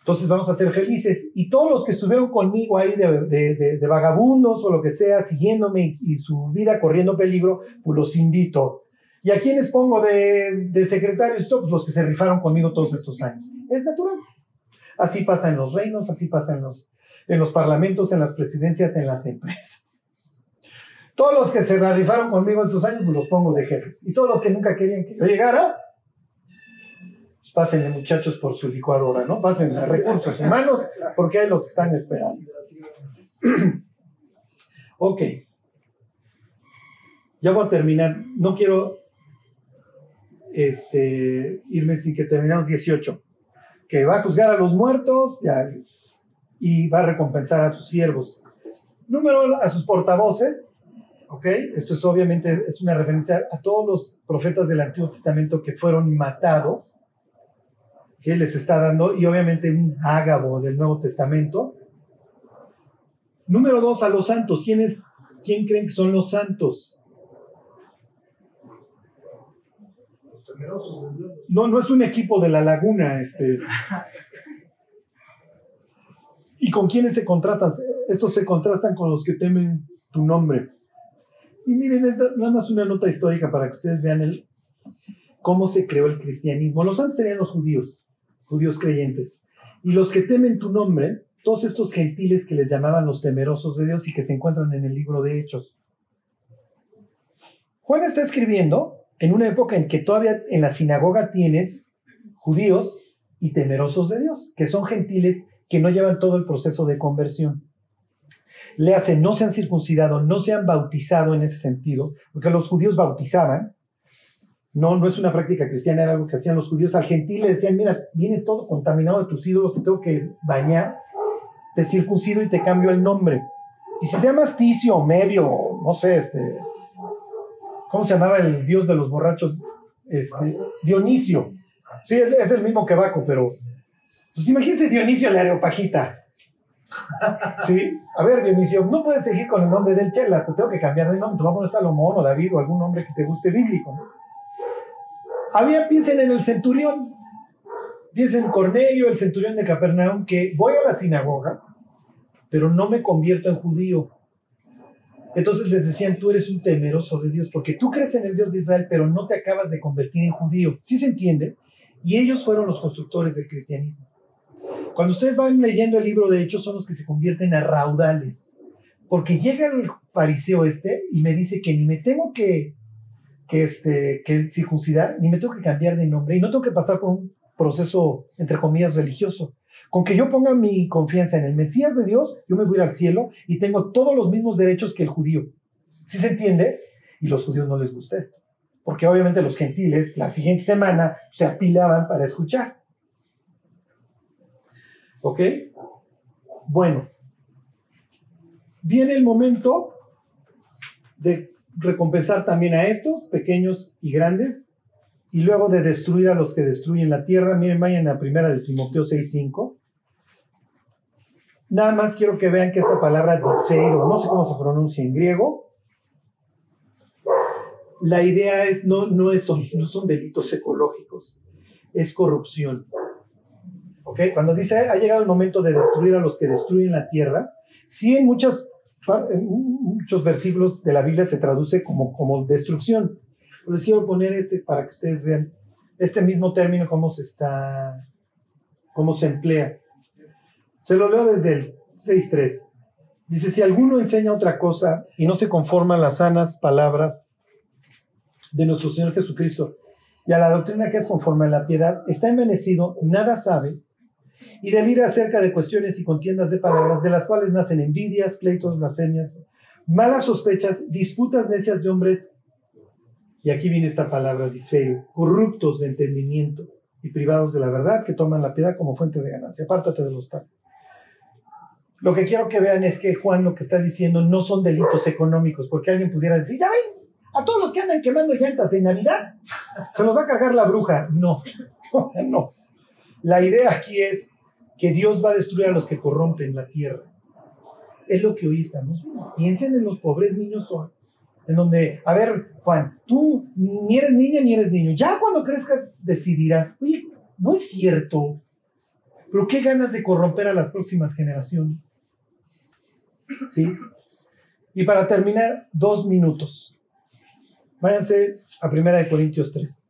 entonces vamos a ser felices. Y todos los que estuvieron conmigo ahí de, vagabundos o lo que sea, siguiéndome y, su vida corriendo peligro, pues los invito. ¿Y a quiénes pongo de, secretarios? Pues los que se rifaron conmigo todos estos años. Es natural. Así pasa en los reinos, así pasa en los, en los parlamentos, en las presidencias, en las empresas. Todos los que se rifaron conmigo estos años, pues los pongo de jefes. Y todos los que nunca querían que yo llegara, pásenle muchachos por su licuadora, ¿no? Pásenle a recursos humanos porque ahí los están esperando. ok. Ya voy a terminar. No quiero este, irme sin que terminemos 18. Que va a juzgar a los muertos y va a recompensar a sus siervos. Número a sus portavoces. ¿ok? Esto es obviamente es una referencia a todos los profetas del Antiguo Testamento que fueron matados que les está dando, y obviamente un ágabo del Nuevo Testamento. Número dos, a los santos. ¿Quién, es, ¿Quién creen que son los santos? No, no es un equipo de la laguna, este. ¿Y con quiénes se contrastan? Estos se contrastan con los que temen tu nombre. Y miren, es nada más una nota histórica para que ustedes vean el, cómo se creó el cristianismo. Los santos serían los judíos judíos creyentes. Y los que temen tu nombre, todos estos gentiles que les llamaban los temerosos de Dios y que se encuentran en el libro de Hechos. Juan está escribiendo en una época en que todavía en la sinagoga tienes judíos y temerosos de Dios, que son gentiles que no llevan todo el proceso de conversión. Le hacen, no se han circuncidado, no se han bautizado en ese sentido, porque los judíos bautizaban, no, no es una práctica cristiana, era algo que hacían los judíos. Al gentil le decían, mira, vienes todo contaminado de tus ídolos, te tengo que bañar, te circuncido y te cambio el nombre. Y si te llamas Ticio, o Mebio, no sé, este, ¿cómo se llamaba el dios de los borrachos? Este, Dionisio. Sí, es, el mismo que Baco, pero pues imagínense Dionisio la Areopagita. Sí, a ver, Dionisio, no puedes seguir con el nombre del Chela, te tengo que cambiar de nombre, te voy a poner Salomón o David o algún nombre que te guste bíblico. ¿no? Había, piensen en el centurión, piensen en Cornelio, el centurión de Capernaum, que voy a la sinagoga, pero no me convierto en judío. Entonces les decían, tú eres un temeroso de Dios, porque tú crees en el Dios de Israel, pero no te acabas de convertir en judío. ¿Sí se entiende? Y ellos fueron los constructores del cristianismo. Cuando ustedes van leyendo el libro de Hechos, son los que se convierten a raudales. Porque llega el fariseo este y me dice que ni me tengo que, que, este, que circuncidar, ni me tengo que cambiar de nombre, y no tengo que pasar por un proceso, entre comillas, religioso. Con que yo ponga mi confianza en el Mesías de Dios, yo me voy a ir al cielo y tengo todos los mismos derechos que el judío. ¿Sí se entiende? Y los judíos no les gusta esto. Porque obviamente los gentiles la siguiente semana se apilaban para escuchar. ¿Ok? Bueno, viene el momento de recompensar también a estos, pequeños y grandes, y luego de destruir a los que destruyen la tierra. Miren, vayan a primera de Timoteo 6.5. Nada más quiero que vean que esta palabra diceiro, no sé cómo se pronuncia en griego, la idea es, no, no, es, no son delitos ecológicos, es corrupción. ¿Ok? Cuando dice, ha llegado el momento de destruir a los que destruyen la tierra, sí en, muchas, muchos versículos de la Biblia se traduce como, como destrucción. Les quiero poner este para que ustedes vean este mismo término, cómo se está, cómo se emplea. Se lo leo desde el 6.3. Dice, si alguno enseña otra cosa y no se conforma a las sanas palabras de nuestro Señor Jesucristo y a la doctrina que es conforme a la piedad, está envenecido, nada sabe, y delira acerca de cuestiones y contiendas de palabras, de las cuales nacen envidias, pleitos, blasfemias, malas sospechas, disputas necias de hombres, y aquí viene esta palabra, disferio, corruptos de entendimiento y privados de la verdad, que toman la piedad como fuente de ganancia. Apártate de los tales. Lo que quiero que vean es que Juan lo que está diciendo no son delitos económicos, porque alguien pudiera decir, ya ven, a todos los que andan quemando llantas en Navidad, se los va a cargar la bruja. No, no. La idea aquí es que Dios va a destruir a los que corrompen la tierra. Es lo que hoy estamos viendo. Piensen en los pobres niños hoy, en donde, a ver, Juan, tú ni eres niña ni eres niño. Ya cuando crezcas decidirás, oye, no es cierto. Pero qué ganas de corromper a las próximas generaciones. ¿Sí? Y para terminar, dos minutos. Váyanse a Primera de Corintios 3.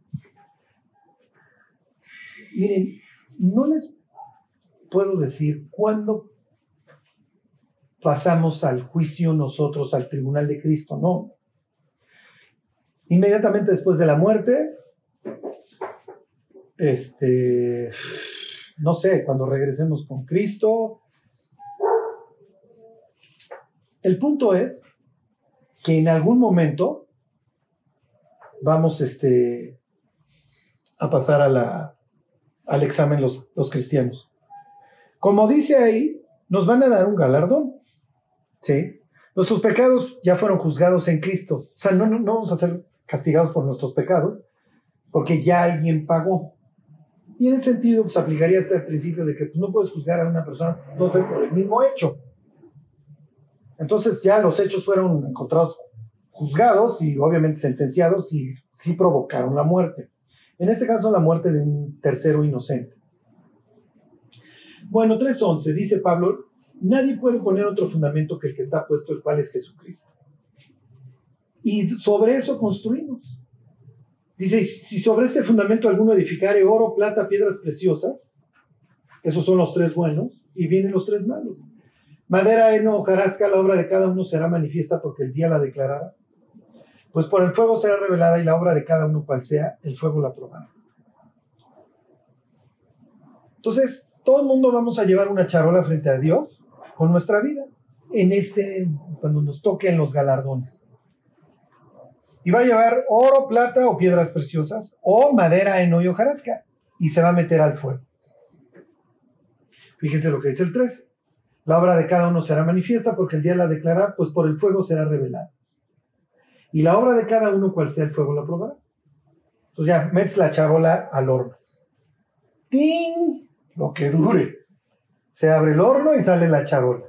Miren, no les puedo decir cuándo pasamos al juicio nosotros, al tribunal de Cristo, no. Inmediatamente después de la muerte, este, no sé, cuando regresemos con Cristo. El punto es que en algún momento vamos este, a pasar a la, al examen los, los cristianos. Como dice ahí, nos van a dar un galardón. ¿sí? Nuestros pecados ya fueron juzgados en Cristo. O sea, no, no, no vamos a ser castigados por nuestros pecados, porque ya alguien pagó. Y en ese sentido, pues aplicaría este principio de que pues, no puedes juzgar a una persona dos veces por el mismo hecho. Entonces ya los hechos fueron encontrados juzgados y obviamente sentenciados y sí provocaron la muerte. En este caso, la muerte de un tercero inocente. Bueno, 3.11, dice Pablo, nadie puede poner otro fundamento que el que está puesto, el cual es Jesucristo. Y sobre eso construimos. Dice, si sobre este fundamento alguno edificare oro, plata, piedras preciosas, esos son los tres buenos, y vienen los tres malos. Madera, heno, hojarasca, la obra de cada uno será manifiesta porque el día la declarará. Pues por el fuego será revelada y la obra de cada uno cual sea, el fuego la probará. Entonces, todo el mundo vamos a llevar una charola frente a Dios con nuestra vida, en este, cuando nos toquen los galardones. Y va a llevar oro, plata o piedras preciosas, o madera, heno y hojarasca, y se va a meter al fuego. Fíjense lo que dice el 3. La obra de cada uno será manifiesta porque el día la declara, pues por el fuego será revelada. Y la obra de cada uno, cual sea el fuego, la probará. Entonces ya metes la charola al horno. ¡Ting! Lo que dure. Se abre el horno y sale la charola.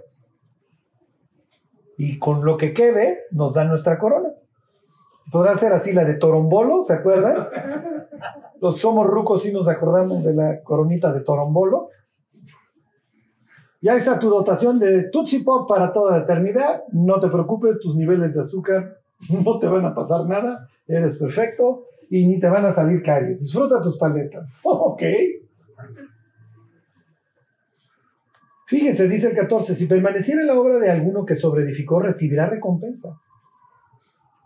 Y con lo que quede, nos da nuestra corona. Podrá ser así la de Torombolo, ¿se acuerdan? Los somos rucos y nos acordamos de la coronita de Torombolo. Ya está tu dotación de Tootsie Pop para toda la eternidad. No te preocupes, tus niveles de azúcar no te van a pasar nada. Eres perfecto y ni te van a salir caries. Disfruta tus paletas. ok. Fíjense, dice el 14, si permaneciera la obra de alguno que sobreedificó, recibirá recompensa.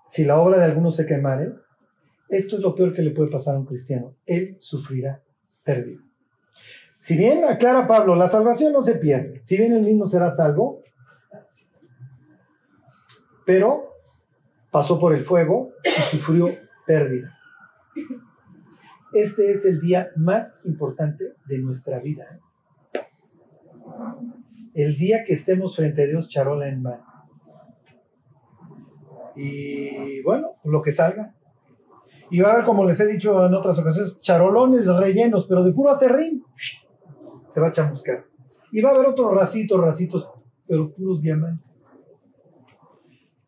Si la obra de alguno se quemare, esto es lo peor que le puede pasar a un cristiano. Él sufrirá pérdida. Si bien, aclara Pablo, la salvación no se pierde. Si bien él mismo será salvo, pero pasó por el fuego y sufrió pérdida. Este es el día más importante de nuestra vida. ¿eh? El día que estemos frente a Dios, charola en mano. Y bueno, lo que salga. Y va a haber, como les he dicho en otras ocasiones, charolones rellenos, pero de puro acerrín. Se va a chamuscar. Y va a haber otros racitos, racitos, pero puros diamantes.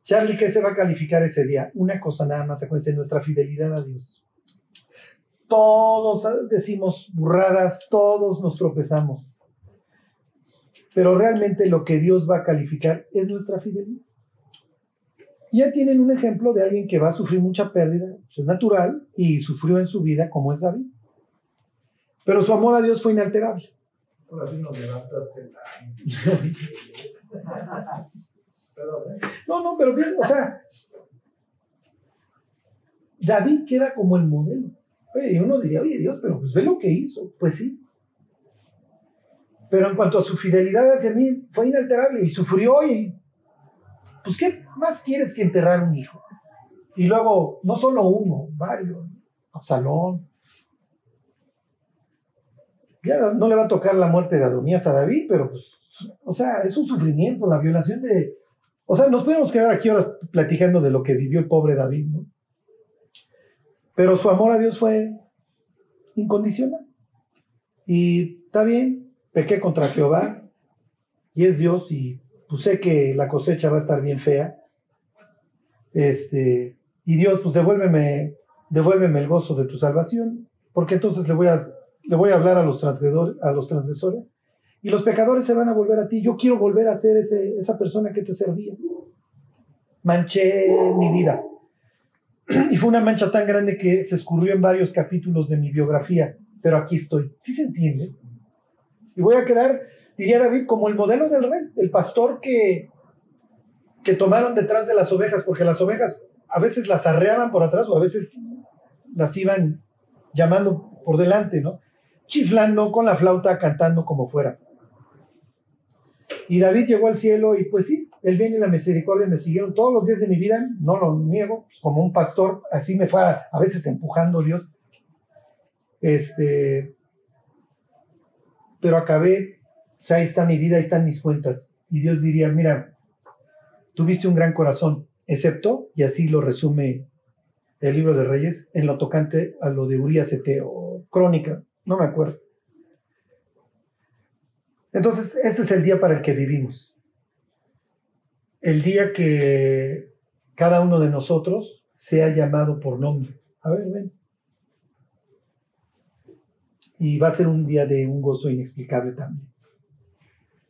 Charlie, ¿qué se va a calificar ese día? Una cosa nada más, acuérdense, nuestra fidelidad a Dios. Todos decimos burradas, todos nos tropezamos. Pero realmente lo que Dios va a calificar es nuestra fidelidad. Ya tienen un ejemplo de alguien que va a sufrir mucha pérdida, es natural, y sufrió en su vida como es David. Pero su amor a Dios fue inalterable. Por así nos levantaste No, no, pero bien, o sea, David queda como el modelo. Y uno diría, oye Dios, pero pues ve lo que hizo. Pues sí. Pero en cuanto a su fidelidad hacia mí, fue inalterable y sufrió y pues ¿qué más quieres que enterrar un hijo? Y luego, no solo uno, varios, Absalón. Ya no le va a tocar la muerte de Adonías a David, pero pues, o sea, es un sufrimiento, la violación de... O sea, nos podemos quedar aquí ahora platicando de lo que vivió el pobre David, ¿no? Pero su amor a Dios fue incondicional. Y está bien, pequé contra Jehová, y es Dios, y pues sé que la cosecha va a estar bien fea. Este, y Dios, pues devuélveme, devuélveme el gozo de tu salvación, porque entonces le voy a, le voy a hablar a los, transgresores, a los transgresores y los pecadores se van a volver a ti. Yo quiero volver a ser esa persona que te servía. Manché mi vida. Y fue una mancha tan grande que se escurrió en varios capítulos de mi biografía, pero aquí estoy. ¿Sí se entiende? Y voy a quedar diría David, como el modelo del rey, el pastor que, que tomaron detrás de las ovejas, porque las ovejas a veces las arreaban por atrás o a veces las iban llamando por delante, ¿no? Chiflando con la flauta, cantando como fuera. Y David llegó al cielo y pues sí, el bien y la misericordia me siguieron todos los días de mi vida, no lo niego, pues, como un pastor, así me fue a, veces empujando Dios. Este, pero acabé o sea, ahí está mi vida, ahí están mis cuentas. Y Dios diría, mira, tuviste un gran corazón, excepto, y así lo resume el libro de Reyes, en lo tocante a lo de Urias o Crónica, no me acuerdo. Entonces, este es el día para el que vivimos. El día que cada uno de nosotros sea llamado por nombre. A ver, ven. Y va a ser un día de un gozo inexplicable también.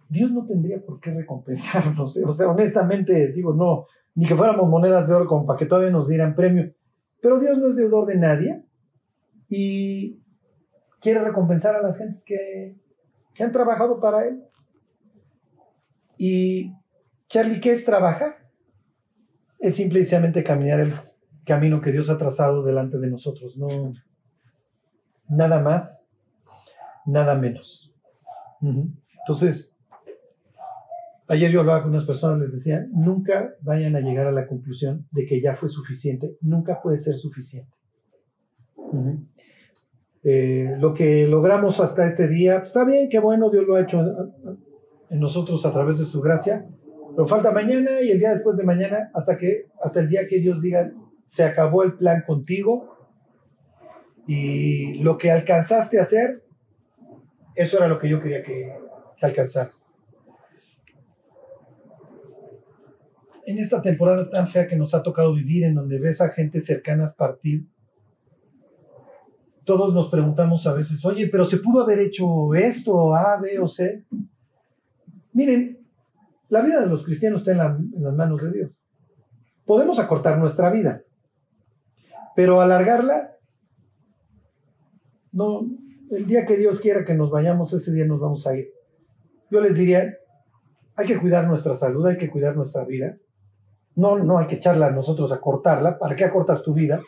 Dios no tendría por qué recompensarnos. ¿eh? O sea, honestamente, digo, no, ni que fuéramos monedas de oro como para que todavía nos dieran premio. Pero Dios no es deudor de nadie y quiere recompensar a las gentes que, que han trabajado para Él. Y, Charlie, ¿qué es trabajar? Es simplemente caminar el camino que Dios ha trazado delante de nosotros. No, nada más, nada menos. Entonces, Ayer yo hablaba con unas personas, les decía, nunca vayan a llegar a la conclusión de que ya fue suficiente, nunca puede ser suficiente. Eh, lo que logramos hasta este día, pues, está bien, qué bueno, Dios lo ha hecho. en nosotros a través de su gracia. Pero falta mañana y el día después de mañana hasta que hasta el día que Dios diga se acabó el plan contigo y lo que alcanzaste a hacer eso era lo que yo quería que, que alcanzaras. En esta temporada tan fea que nos ha tocado vivir, en donde ves a gente cercanas partir, todos nos preguntamos a veces, oye, pero se pudo haber hecho esto, A, B o C. Miren, la vida de los cristianos está en, las manos de Dios. Podemos acortar nuestra vida, pero alargarla, no, el día que Dios quiera que nos vayamos, ese día nos vamos a ir. Yo les diría, hay que cuidar nuestra salud, hay que cuidar nuestra vida. No, no hay que echarla a nosotros a cortarla. ¿Para qué acortas tu vida?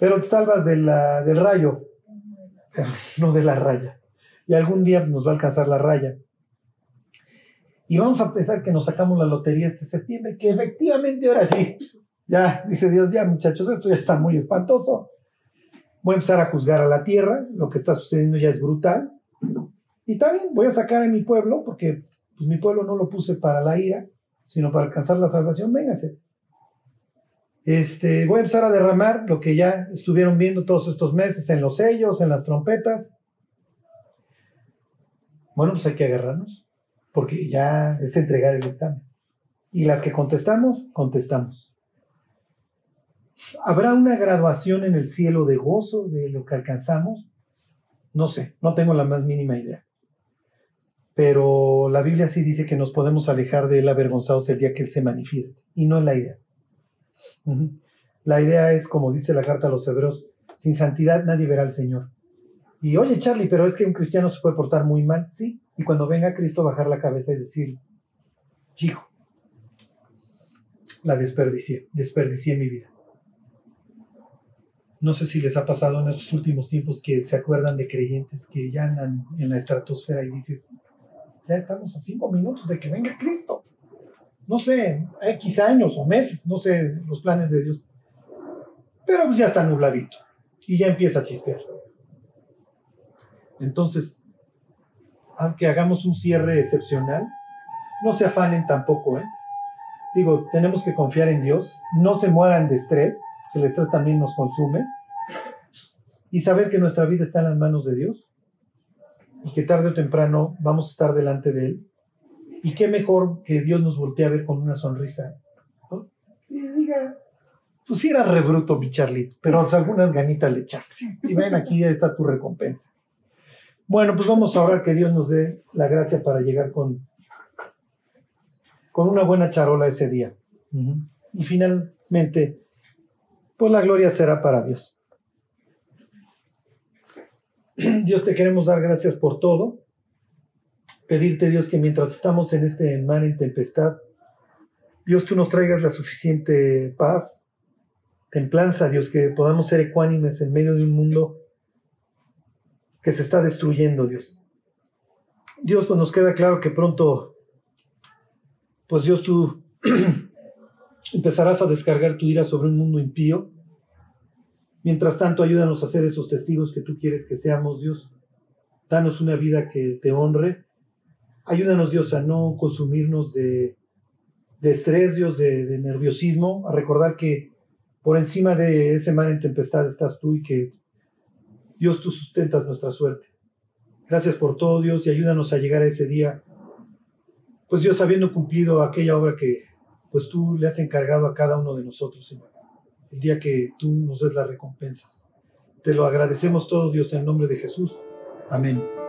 Pero te salvas del rayo, no de la raya. Y algún día nos va a alcanzar la raya. Y vamos a pensar que nos sacamos la lotería este septiembre, que efectivamente ahora sí, ya, dice Dios, ya muchachos, esto ya está muy espantoso. Voy a empezar a juzgar a la tierra, lo que está sucediendo ya es brutal. Y también voy a sacar a mi pueblo, porque pues, mi pueblo no lo puse para la ira, sino para alcanzar la salvación. Véngase. Este, voy a empezar a derramar lo que ya estuvieron viendo todos estos meses en los sellos, en las trompetas. Bueno, pues hay que agarrarnos, porque ya es entregar el examen. Y las que contestamos, contestamos. ¿Habrá una graduación en el cielo de gozo de lo que alcanzamos? No sé, no tengo la más mínima idea. Pero la Biblia sí dice que nos podemos alejar de él avergonzados el día que él se manifieste. Y no es la idea. La idea es, como dice la carta a los hebreos, sin santidad nadie verá al Señor. Y oye, Charlie, pero es que un cristiano se puede portar muy mal, sí. Y cuando venga Cristo, bajar la cabeza y decir, hijo, la desperdicié, desperdicié mi vida. No sé si les ha pasado en estos últimos tiempos que se acuerdan de creyentes que ya andan en la estratosfera y dices, ya estamos a cinco minutos de que venga Cristo. No sé, X años o meses, no sé los planes de Dios. Pero pues ya está nubladito y ya empieza a chispear. Entonces, aunque hagamos un cierre excepcional, no se afanen tampoco, ¿eh? Digo, tenemos que confiar en Dios, no se mueran de estrés, el estrés también nos consume, y saber que nuestra vida está en las manos de Dios y que tarde o temprano vamos a estar delante de Él. Y qué mejor que Dios nos voltee a ver con una sonrisa. Diga, pues sí era rebruto, mi Charlie, pero algunas ganitas le echaste. Y ven, aquí está tu recompensa. Bueno, pues vamos a orar que Dios nos dé la gracia para llegar con, con una buena charola ese día. Y finalmente, pues la gloria será para Dios. Dios te queremos dar gracias por todo. Pedirte, Dios, que mientras estamos en este mar en tempestad, Dios, tú nos traigas la suficiente paz, templanza, Dios, que podamos ser ecuánimes en medio de un mundo que se está destruyendo, Dios. Dios, pues nos queda claro que pronto, pues Dios, tú empezarás a descargar tu ira sobre un mundo impío. Mientras tanto, ayúdanos a ser esos testigos que tú quieres que seamos, Dios. Danos una vida que te honre. Ayúdanos, Dios, a no consumirnos de, estrés, Dios, de, nerviosismo, a recordar que por encima de ese mar en tempestad estás tú y que, Dios, tú sustentas nuestra suerte. Gracias por todo, Dios, y ayúdanos a llegar a ese día, pues Dios, habiendo cumplido aquella obra que pues tú le has encargado a cada uno de nosotros, Señor, el día que tú nos des las recompensas. Te lo agradecemos todo, Dios, en el nombre de Jesús. Amén.